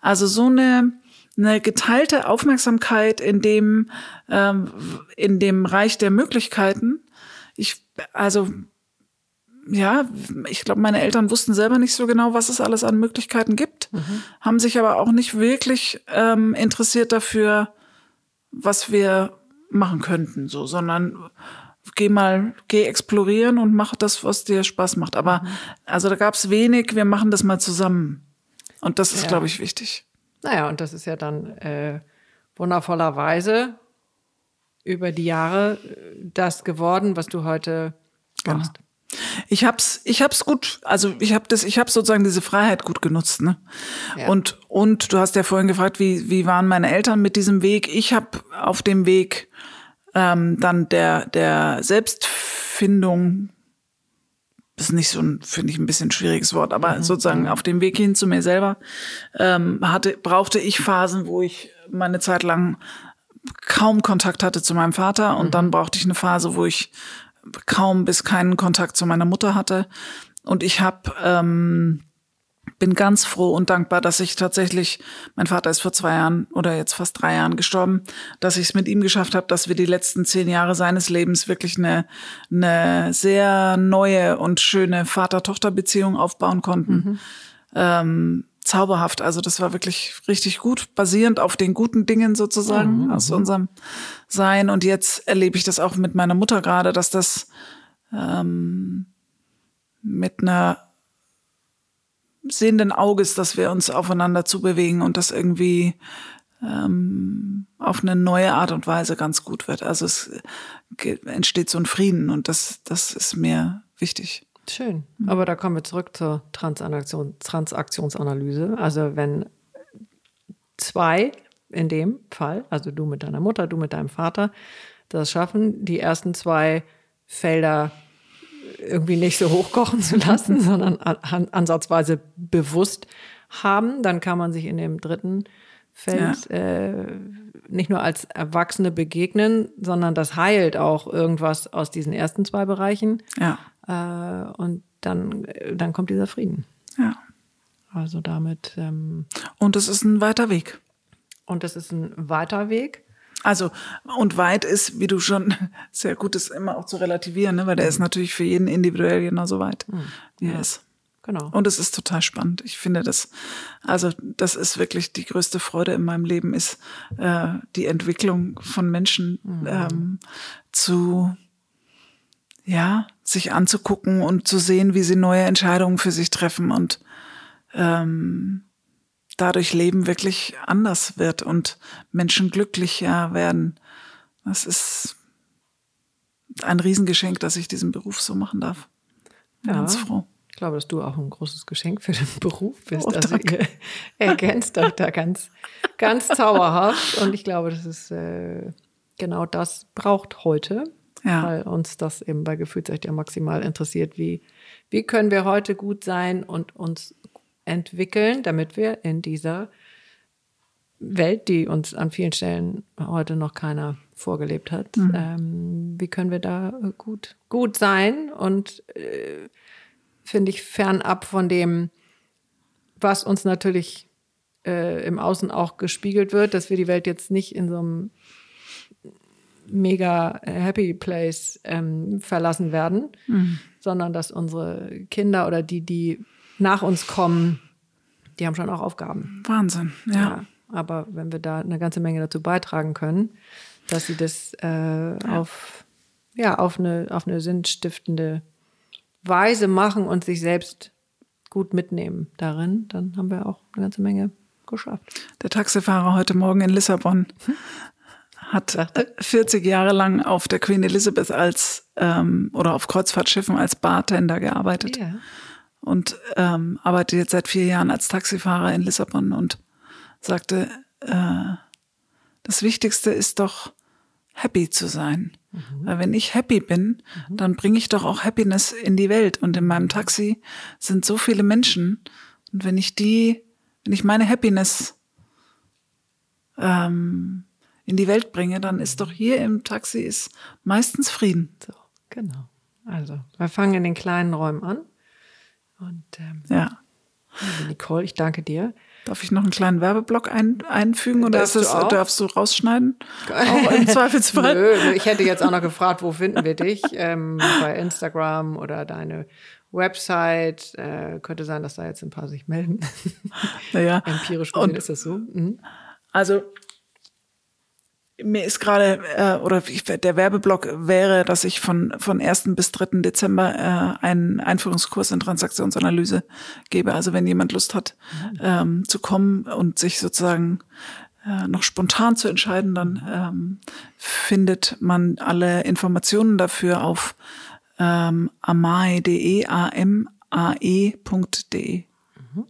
Also so eine eine geteilte Aufmerksamkeit in dem ähm, in dem Reich der Möglichkeiten. Ich also ja, ich glaube, meine Eltern wussten selber nicht so genau, was es alles an Möglichkeiten gibt, haben sich aber auch nicht wirklich ähm, interessiert dafür, was wir machen könnten, so, sondern geh mal, geh explorieren und mach das, was dir Spaß macht. Aber also da gab es wenig, wir machen das mal zusammen. Und das ist,
Ja.
glaube ich, wichtig.
Naja, und das ist ja dann äh, wundervollerweise über die Jahre äh, das geworden, was du heute machst.
Ich hab's, ich hab's gut, also ich hab das, ich hab sozusagen diese Freiheit gut genutzt, ne?
Ja.
Und und du hast ja vorhin gefragt, wie wie waren meine Eltern mit diesem Weg? Ich habe auf dem Weg ähm, dann der der Selbstfindung ist nicht so ein, finde ich, ein bisschen schwieriges Wort, aber sozusagen auf dem Weg hin zu mir selber ähm, hatte, brauchte ich Phasen, wo ich meine Zeit lang kaum Kontakt hatte zu meinem Vater und dann brauchte ich eine Phase, wo ich kaum bis keinen Kontakt zu meiner Mutter hatte. Und ich habe ähm, bin ganz froh und dankbar, dass ich tatsächlich, mein Vater ist vor zwei Jahren oder jetzt fast drei Jahren gestorben, dass ich es mit ihm geschafft habe, dass wir die letzten zehn Jahre seines Lebens wirklich eine, eine sehr neue und schöne Vater-Tochter-Beziehung aufbauen konnten. Mhm. Ähm, zauberhaft. Also das war wirklich richtig gut, basierend auf den guten Dingen sozusagen mhm. aus unserem Sein. Und jetzt erlebe ich das auch mit meiner Mutter gerade, dass das ähm, mit einer sehenden Auges, dass wir uns aufeinander zubewegen und das irgendwie ähm, auf eine neue Art und Weise ganz gut wird. Also es entsteht so ein Frieden und das, das ist mir wichtig.
Schön. Aber da kommen wir zurück zur Transaktion, Transaktionsanalyse. Also wenn zwei in dem Fall, also du mit deiner Mutter, du mit deinem Vater, das schaffen, die ersten zwei Felder irgendwie nicht so hochkochen zu lassen, sondern an, ansatzweise bewusst haben, dann kann man sich in dem dritten Feld ja. äh, nicht nur als Erwachsene begegnen, sondern das heilt auch irgendwas aus diesen ersten zwei Bereichen.
Ja.
Äh, und dann, dann kommt dieser Frieden.
Ja.
Also damit. Ähm,
und es ist ein weiter Weg.
Und es ist ein weiter Weg.
Also, und weit ist, wie du schon sehr gut ist, immer auch zu relativieren, ne? weil der ist mhm. natürlich für jeden individuell genauso weit, mhm. wie er ist.
Genau.
Und es ist total spannend. Ich finde das, also das ist wirklich die größte Freude in meinem Leben, ist äh, die Entwicklung von Menschen mhm. ähm, zu, ja, sich anzugucken und zu sehen, wie sie neue Entscheidungen für sich treffen und ähm, dadurch Leben wirklich anders wird und Menschen glücklicher werden. Das ist ein Riesengeschenk, dass ich diesen Beruf so machen darf.
Bin ja, ganz froh. Ich glaube, dass du auch ein großes Geschenk für den Beruf bist. Oh, also ihr ergänzt euch da ganz, ganz zauberhaft. Und ich glaube, das ist äh, genau das braucht heute, ja. weil uns das eben bei Gefühlsecht ja maximal interessiert. Wie, wie können wir heute gut sein und uns entwickeln, damit wir in dieser Welt, die uns an vielen Stellen heute noch keiner vorgelebt hat, mhm. ähm, wie können wir da gut, gut sein und äh, finde ich fernab von dem, was uns natürlich äh, im Außen auch gespiegelt wird, dass wir die Welt jetzt nicht in so einem mega happy place ähm, verlassen werden, mhm. sondern dass unsere Kinder oder die, die nach uns kommen, die haben schon auch Aufgaben.
Wahnsinn, ja. ja
aber wenn wir da eine ganze Menge dazu beitragen können, dass sie das äh, ja. auf ja auf eine auf eine sinnstiftende Weise machen und sich selbst gut mitnehmen darin, dann haben wir auch eine ganze Menge geschafft.
Der Taxifahrer heute Morgen in Lissabon hat 40 Jahre lang auf der Queen Elizabeth als ähm, oder auf Kreuzfahrtschiffen als Bartender gearbeitet. Yeah und ähm, arbeitet jetzt seit vier Jahren als Taxifahrer in Lissabon und sagte, äh, das Wichtigste ist doch, happy zu sein. Mhm. Weil wenn ich happy bin, mhm. dann bringe ich doch auch Happiness in die Welt. Und in meinem Taxi sind so viele Menschen. Und wenn ich die, wenn ich meine Happiness ähm, in die Welt bringe, dann ist doch hier im Taxi ist meistens Frieden.
So, genau. Also, wir fangen in den kleinen Räumen an. Und ähm,
ja.
Nicole, ich danke dir.
Darf ich noch einen kleinen Werbeblock ein, einfügen oder darfst, das, du darfst du rausschneiden? auch im Zweifelsfall.
Nö, ich hätte jetzt auch noch gefragt, wo finden wir dich? Ähm, bei Instagram oder deine Website. Äh, könnte sein, dass da jetzt ein paar sich melden.
Naja.
Empirisch gesehen ist das so. Mhm.
Also mir ist gerade, äh, oder ich, der Werbeblock wäre, dass ich von, von 1. bis 3. Dezember äh, einen Einführungskurs in Transaktionsanalyse gebe. Also wenn jemand Lust hat, ähm, zu kommen und sich sozusagen äh, noch spontan zu entscheiden, dann ähm, findet man alle Informationen dafür auf ähm, amae.de, a-m-a-e.de. Mhm.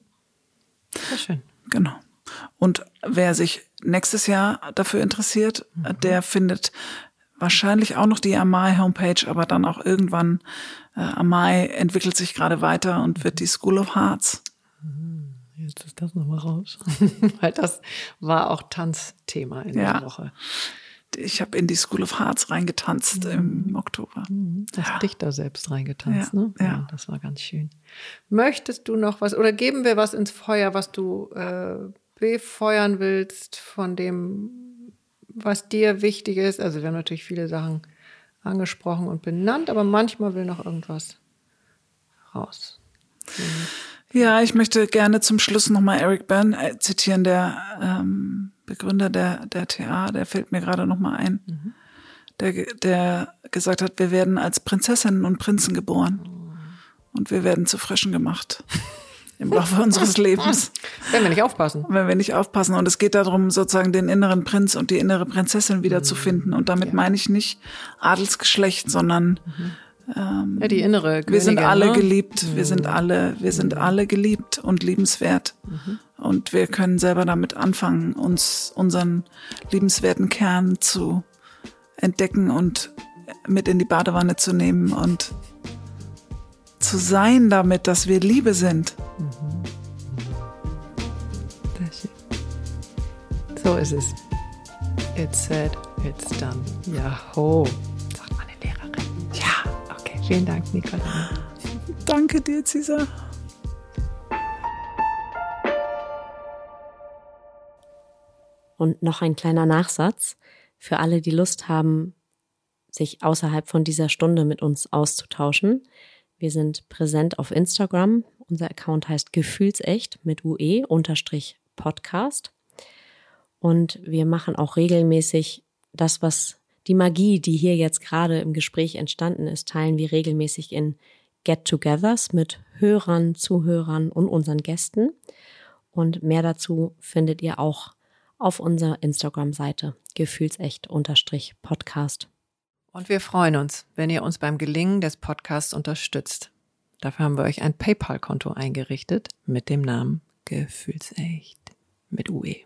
Sehr schön.
Genau. Und wer sich nächstes Jahr dafür interessiert, mhm. der findet wahrscheinlich auch noch die Amai Homepage, aber dann auch irgendwann äh, Amai entwickelt sich gerade weiter und wird die School of Hearts.
Mhm. Jetzt ist das nochmal raus. Weil das war auch Tanzthema in ja. der Woche.
ich habe in die School of Hearts reingetanzt
Mhm.
im Oktober.
Hast dich da selbst reingetanzt,
Ja,
ne?
ja.
Das war ganz schön. Möchtest du noch was oder geben wir was ins Feuer, was du äh, befeuern willst von dem, was dir wichtig ist? Also wir haben natürlich viele Sachen angesprochen und benannt, aber manchmal will noch irgendwas raus.
Ja, ich möchte gerne zum Schluss nochmal Eric Byrne äh, zitieren, der ähm, Begründer der, der TA, der fällt mir gerade nochmal ein, der, ge- der gesagt hat, wir werden als Prinzessinnen und Prinzen geboren. Und wir werden zu Fröschen gemacht im Laufe unseres Lebens,
Wenn wir nicht aufpassen.
wenn wir nicht aufpassen. Und es geht darum, sozusagen den inneren Prinz und die innere Prinzessin wiederzufinden. Und damit meine ich nicht Adelsgeschlecht, sondern
Ja, die innere
wir sind
Königin,
alle
ne?
geliebt, wir sind alle, wir sind alle geliebt und liebenswert. Und wir können selber damit anfangen, uns unseren liebenswerten Kern zu entdecken und mit in die Badewanne zu nehmen und zu sein damit, dass wir Liebe sind.
Sehr schön. So ist es. It's said, it's done. Jaho, sagt meine Lehrerin. Ja, okay. Vielen Dank, Nicole.
Danke dir, Cesar.
Und noch ein kleiner Nachsatz für alle, die Lust haben, sich außerhalb von dieser Stunde mit uns auszutauschen. Wir sind präsent auf Instagram. Unser Account heißt Gefühlsecht mit UE unterstrich Podcast. Und wir machen auch regelmäßig das, was die Magie, die hier jetzt gerade im Gespräch entstanden ist, teilen wir regelmäßig in Get-togethers mit Hörern, Zuhörern und unseren Gästen. Und mehr dazu findet ihr auch auf unserer Instagram-Seite gefühlsecht-podcast.
Und wir freuen uns, wenn ihr uns beim Gelingen des Podcasts unterstützt. Dafür haben wir euch ein PayPal-Konto eingerichtet mit dem Namen Gefühlsecht mit UE.